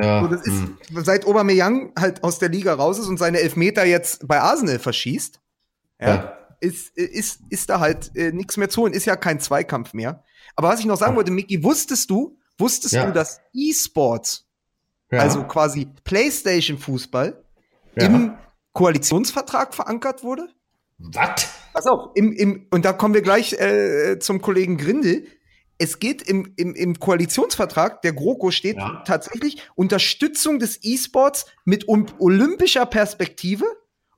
Ja, so, das ist, hm. seit Aubameyang halt aus der Liga raus ist und seine Elfmeter jetzt bei Arsenal verschießt, ja, ja. Ist, ist, ist da halt äh, nichts mehr zu holen, ist ja kein Zweikampf mehr. Aber was ich noch sagen wollte, Micky, wusstest du, wusstest ja. du, dass E-Sports, ja. also quasi PlayStation-Fußball, ja. im Koalitionsvertrag verankert wurde? Was? Pass auf, im, im, und da kommen wir gleich äh, zum Kollegen Grindel. Es geht im, im, im Koalitionsvertrag, der GroKo steht tatsächlich Unterstützung des E-Sports mit um, olympischer Perspektive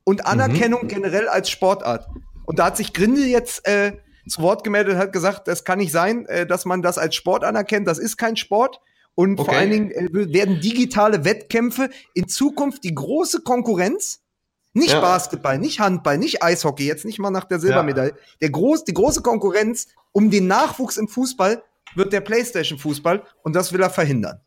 und Anerkennung mhm. generell als Sportart. Und da hat sich Grindel jetzt äh, zu Wort gemeldet, hat gesagt, das kann nicht sein, äh, dass man das als Sport anerkennt. Das ist kein Sport. Und okay. vor allen Dingen äh, werden digitale Wettkämpfe in Zukunft die große Konkurrenz, nicht ja. Basketball, nicht Handball, nicht Eishockey, jetzt nicht mal nach der Silbermedaille, ja. der groß, die große Konkurrenz um den Nachwuchs im Fußball wird der PlayStation-Fußball und das will er verhindern.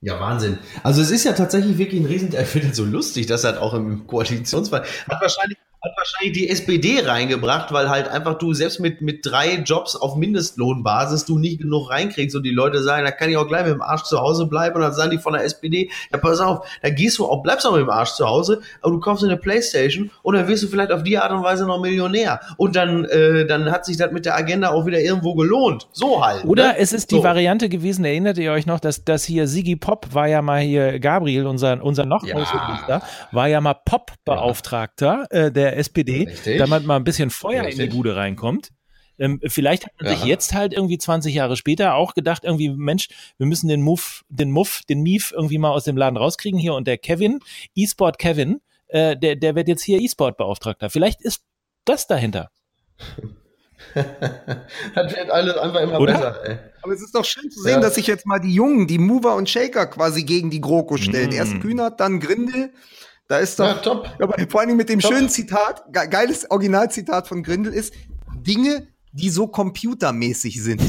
Ja, Wahnsinn. Also es ist ja tatsächlich wirklich ein Riesen, ich finde so lustig, dass er halt auch im Koalitionsfall hat wahrscheinlich hat wahrscheinlich die SPD reingebracht, weil halt einfach du selbst mit, mit drei Jobs auf Mindestlohnbasis du nicht genug reinkriegst und die Leute sagen, da kann ich auch gleich mit dem Arsch zu Hause bleiben und dann sagen die von der SPD, ja pass auf, da gehst du auch, bleibst auch mit dem Arsch zu Hause, aber du kaufst eine Playstation und dann wirst du vielleicht auf die Art und Weise noch Millionär und dann, äh, dann hat sich das mit der Agenda auch wieder irgendwo gelohnt. So halt. Oder ne? es ist die so. Variante gewesen, erinnert ihr euch noch, dass, dass hier Sigi Pop war ja mal hier, Gabriel, unser, unser noch ja. war ja mal Pop-Beauftragter, äh, der SPD, Richtig. damit mal ein bisschen Feuer Richtig. in die Bude reinkommt. Ähm, vielleicht hat man ja. sich jetzt halt irgendwie 20 Jahre später auch gedacht, irgendwie, Mensch, wir müssen den Muff, den Muff, den Mief irgendwie mal aus dem Laden rauskriegen hier und der Kevin, E-Sport Kevin, äh, der, der wird jetzt hier E-Sport-Beauftragter. Vielleicht ist das dahinter. das wird alles einfach immer Oder? besser, ey. Aber es ist doch schön zu sehen, ja. dass sich jetzt mal die Jungen, die Mover und Shaker quasi gegen die GroKo stellen. Mm. Erst Kühnert, dann Grindel. Da ist doch, ja, top. Aber vor allen Dingen mit dem top. schönen Zitat, geiles Originalzitat von Grindel ist, Dinge, die so computermäßig sind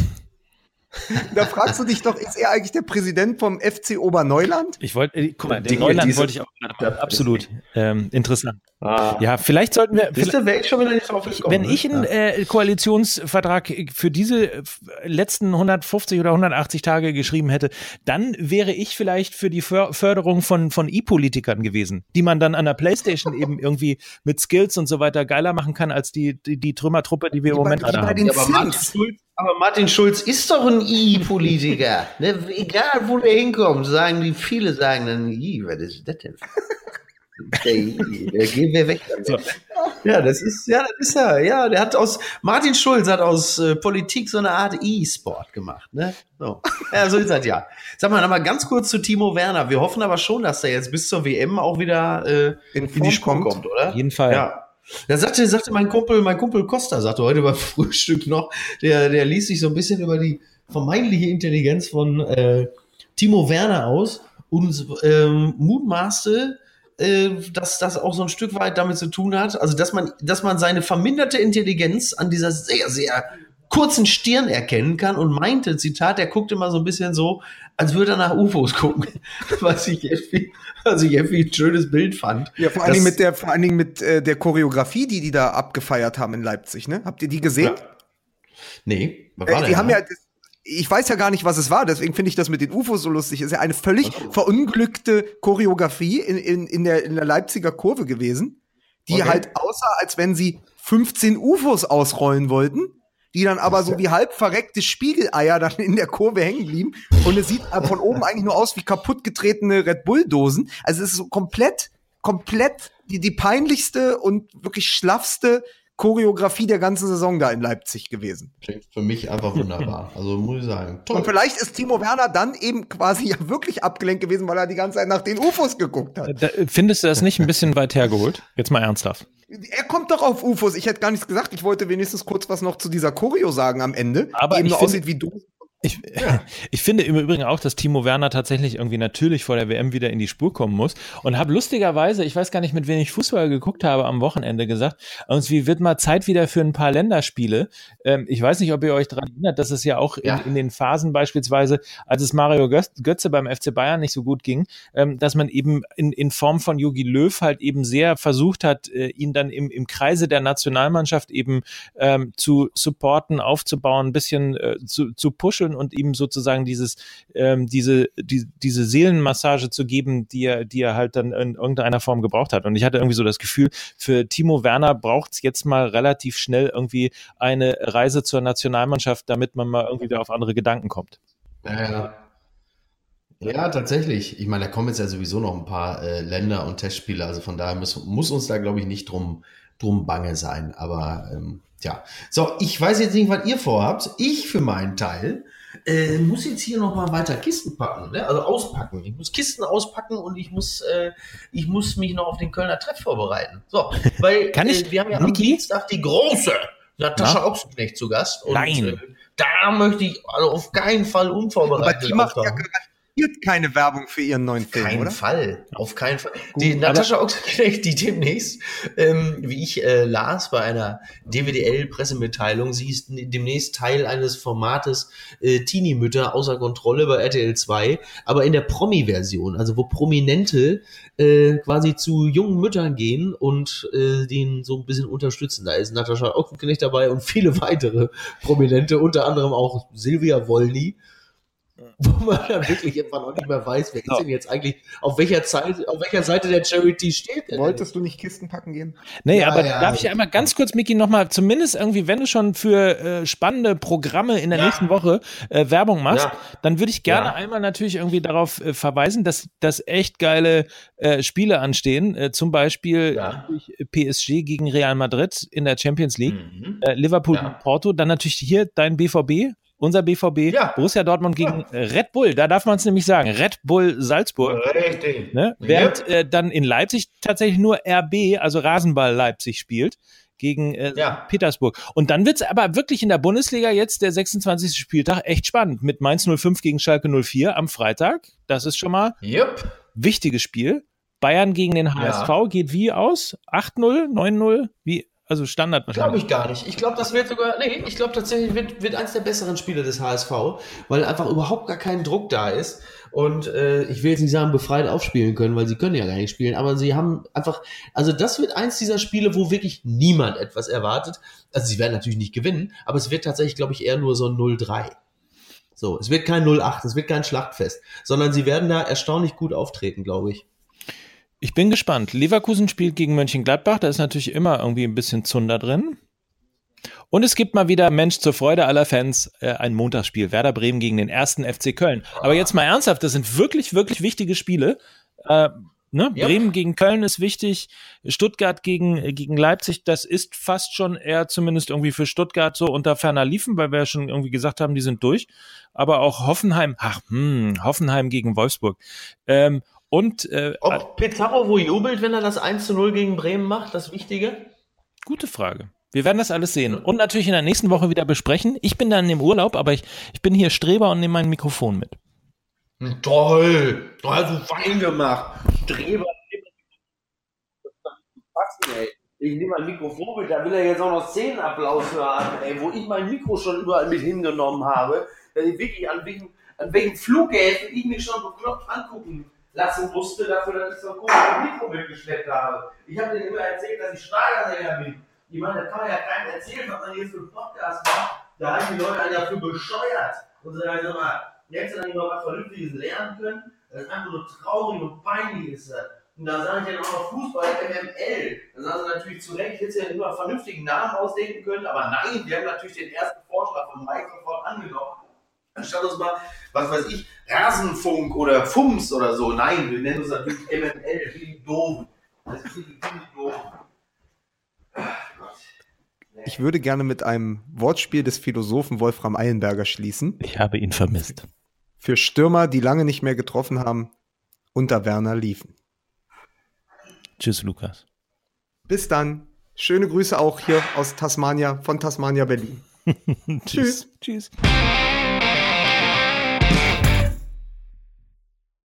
da fragst du dich doch, ist er eigentlich der Präsident vom FC Oberneuland? Ich wollte, äh, guck mal, den Dinge, Neuland wollte ich auch gerade absolut ähm, interessant. Ah. Ja, vielleicht sollten wir. Wisst ihr, ich schon wieder nicht drauf gekommen, Wenn ich einen äh, Koalitionsvertrag für diese letzten 150 oder 180 Tage geschrieben hätte, dann wäre ich vielleicht für die Förderung von von E-Politikern gewesen, die man dann an der PlayStation eben irgendwie mit Skills und so weiter geiler machen kann als die die, die Trümmertruppe, die wir im Moment gerade haben. Aber Martin Schulz, aber Martin Schulz ist doch ein I-Politiker. ne? Egal, wo der hinkommt, sagen die, viele sagen dann, I, was ist das denn? Der I, der gehen wir weg. So. Ja, das ist, ja, das ist er. Ja, der hat aus, Martin Schulz hat aus äh, Politik so eine Art E-Sport gemacht, ne? So. Ja, so ist das ja. Sag mal, nochmal ganz kurz zu Timo Werner. Wir hoffen aber schon, dass er jetzt bis zur WM auch wieder äh, in, in die Spur kommt. kommt, oder? Auf jeden Fall. Ja. Da sagte, sagte mein Kumpel, mein Kumpel Costa, sagte heute beim Frühstück noch, der, der ließ sich so ein bisschen über die vermeintliche Intelligenz von äh, Timo Werner aus und ähm, mutmaßte, äh, dass das auch so ein Stück weit damit zu tun hat, also dass man, dass man seine verminderte Intelligenz an dieser sehr, sehr kurzen Stirn erkennen kann und meinte, Zitat, er guckt immer so ein bisschen so, als würde er nach UFOs gucken, was ich irgendwie, was ich irgendwie ein schönes Bild fand. Ja, vor allen Dingen mit der, vor allen Dingen mit äh, der Choreografie, die die da abgefeiert haben in Leipzig, ne? Habt ihr die gesehen? Ja. Nee, was war äh, Die haben ja, ich weiß ja gar nicht, was es war, deswegen finde ich das mit den UFOs so lustig. Es ist ja eine völlig okay. verunglückte Choreografie in, in, in, der, in der Leipziger Kurve gewesen, die okay. halt aussah, als wenn sie 15 UFOs ausrollen wollten die dann aber so wie halb verreckte Spiegeleier dann in der Kurve hängen blieben. Und es sieht von oben eigentlich nur aus wie kaputtgetretene Red Bull-Dosen. Also es ist so komplett, komplett die, die peinlichste und wirklich schlaffste Choreografie der ganzen Saison da in Leipzig gewesen. Für mich einfach wunderbar. Also muss ich sagen. Toll. Und vielleicht ist Timo Werner dann eben quasi ja wirklich abgelenkt gewesen, weil er die ganze Zeit nach den UFOs geguckt hat. Da, findest du das nicht ein bisschen weit hergeholt? Jetzt mal ernsthaft. Er kommt doch auf UFOs. Ich hätte gar nichts gesagt. Ich wollte wenigstens kurz was noch zu dieser Choreo sagen am Ende. Aber die eben so aussieht wie Dosen Ich, ja. ich finde im Übrigen auch, dass Timo Werner tatsächlich irgendwie natürlich vor der WM wieder in die Spur kommen muss und habe lustigerweise, ich weiß gar nicht, mit wem ich Fußball geguckt habe am Wochenende gesagt, irgendwie wird mal Zeit wieder für ein paar Länderspiele. Ähm, ich weiß nicht, ob ihr euch daran erinnert, dass es ja auch ja. In, in, den Phasen beispielsweise, als es Mario Götze beim FC Bayern nicht so gut ging, ähm, dass man eben in, in Form von Jogi Löw halt eben sehr versucht hat, äh, ihn dann im, im Kreise der Nationalmannschaft eben ähm, zu supporten, aufzubauen, ein bisschen äh, zu, zu pushen öffnen und ihm sozusagen dieses, ähm, diese, die, diese Seelenmassage zu geben, die er, die er halt dann in irgendeiner Form gebraucht hat. Und ich hatte irgendwie so das Gefühl, für Timo Werner braucht es jetzt mal relativ schnell irgendwie eine Reise zur Nationalmannschaft, damit man mal irgendwie wieder auf andere Gedanken kommt. Ja, ja, tatsächlich. Ich meine, da kommen jetzt ja sowieso noch ein paar äh, Länder und Testspiele, also von daher muss, muss uns da, glaube ich, nicht drum, drum bange sein. Aber ähm, ja, so, ich weiß jetzt nicht, was ihr vorhabt. Ich für meinen Teil äh, muss jetzt hier noch mal weiter Kisten packen, ne? also auspacken. Ich muss Kisten auspacken und ich muss, äh, ich muss mich noch auf den Kölner Treff vorbereiten. So, weil Kann ich, äh, wir haben ja am Dienstag die große Natascha ja? Ochsenknecht zu Gast. Und, Nein. Äh, da möchte ich also auf keinen Fall unvorbereitet. Aber die macht ja garantiert keine Werbung für ihren neuen Film, keinen oder? Fall, auf keinen Fall. Gut, die Natascha Ochsenknecht, die demnächst, ähm, wie ich äh, las bei einer DWDL-Pressemitteilung, sie ist demnächst Teil eines Formates äh, Teenie-Mütter außer Kontrolle bei RTL 2, aber in der Promi-Version, also wo Prominente äh, quasi zu jungen Müttern gehen und äh, denen so ein bisschen unterstützen. Da ist Natascha Ochsenknecht dabei und viele weitere Prominente, unter anderem auch Silvia Wolny wo man dann wirklich irgendwann auch nicht mehr weiß, wer ist denn jetzt eigentlich, auf welcher, Zeit, auf welcher Seite der Charity steht. Wolltest du nicht Kisten packen gehen? Nee, ja, aber ja, darf ich einmal ganz kurz, Miki, nochmal, zumindest irgendwie, wenn du schon für äh, spannende Programme in der ja. nächsten Woche äh, Werbung machst, dann würde ich gerne einmal natürlich irgendwie darauf äh, verweisen, dass, dass echt geile äh, Spiele anstehen, äh, zum Beispiel PSG gegen Real Madrid in der Champions League, mhm. Äh, Liverpool gegen Porto, dann natürlich hier dein BVB, unser BVB, ja. Borussia Dortmund gegen ja. Red Bull, da darf man es nämlich sagen, Red Bull Salzburg. Richtig. Ne? Während ja. äh, dann in Leipzig tatsächlich nur RB, also Rasenball Leipzig spielt gegen äh, ja. Petersburg. Und dann wird es aber wirklich in der Bundesliga jetzt der 26. Spieltag echt spannend mit Mainz 05 gegen Schalke 04 am Freitag. Das ist schon mal yep. wichtiges Spiel. Bayern gegen den HSV ja. geht wie aus? 8-0, 9-0? Wie? Also Standard Glaube ich gar nicht. Ich glaube, das wird sogar, nee, ich glaube tatsächlich wird, wird eins der besseren Spiele des HSV, weil einfach überhaupt gar kein Druck da ist. Und äh, ich will jetzt nicht sagen, befreit aufspielen können, weil sie können ja gar nicht spielen, aber sie haben einfach, also das wird eins dieser Spiele, wo wirklich niemand etwas erwartet. Also sie werden natürlich nicht gewinnen, aber es wird tatsächlich, glaube ich, eher nur so ein 0-3. So, es wird kein 0-8, es wird kein Schlachtfest, sondern sie werden da erstaunlich gut auftreten, glaube ich. Ich bin gespannt. Leverkusen spielt gegen Mönchengladbach. Da ist natürlich immer irgendwie ein bisschen Zunder drin. Und es gibt mal wieder, Mensch, zur Freude aller Fans, äh, ein Montagsspiel. Werder Bremen gegen den ersten FC Köln. Aber jetzt mal ernsthaft, das sind wirklich, wirklich wichtige Spiele. Äh, ne? Ja. Bremen gegen Köln ist wichtig. Stuttgart gegen, gegen Leipzig, das ist fast schon eher zumindest irgendwie für Stuttgart so unter ferner Liefen, weil wir ja schon irgendwie gesagt haben, die sind durch. Aber auch Hoffenheim, ach, hm, Hoffenheim gegen Wolfsburg. Ähm, und äh, ob Pizarro wo jubelt, wenn er das 1 zu 0 gegen Bremen macht, das Wichtige? Gute Frage. Wir werden das alles sehen und natürlich in der nächsten Woche wieder besprechen. Ich bin dann im Urlaub, aber ich, ich bin hier Streber und nehme mein Mikrofon mit. Toll! Du hast du fein gemacht. Streber. Ich nehme mein Mikrofon mit, da will er jetzt auch noch Szenenapplaus hören, ey, wo ich mein Mikro schon überall mit hingenommen habe. Dass ich wirklich an welchen, an welchen Flughäfen ich mich schon bekloppt angucken lassen musste, dafür, dass ich so ein komisches Mikro mitgeschleppt habe. Ich habe denen immer erzählt, dass ich Schlagersänger bin. Ich meine, das kann man ja keinem erzählen, was man hier für einen Podcast macht. Da haben die Leute einen dafür bescheuert. Und sagen, sag mal, jetzt dann nicht mal was Vernünftiges lernen können. Das ist einfach nur traurig und peinlich ist das. Und dann sage ich dann auch noch Fußball, MML. Dann sagen sie natürlich zu Recht, hätte ja immer vernünftigen Namen ausdenken können. Aber nein, wir haben natürlich den ersten Vorschlag von Mike sofort angenommen. Anstatt uns mal, was weiß ich, Rasenfunk oder Fums oder so. Nein, wir nennen uns natürlich MML, wie doof. Das ist wie doof. Ich würde gerne mit einem Wortspiel des Philosophen Wolfram Eilenberger schließen. Ich habe ihn vermisst. Für Stürmer, die lange nicht mehr getroffen haben, unter Werner liefen. Tschüss, Lukas. Bis dann. Schöne Grüße auch hier aus Tasmania, von Tasmania, Berlin. Tschüss. Tschüss.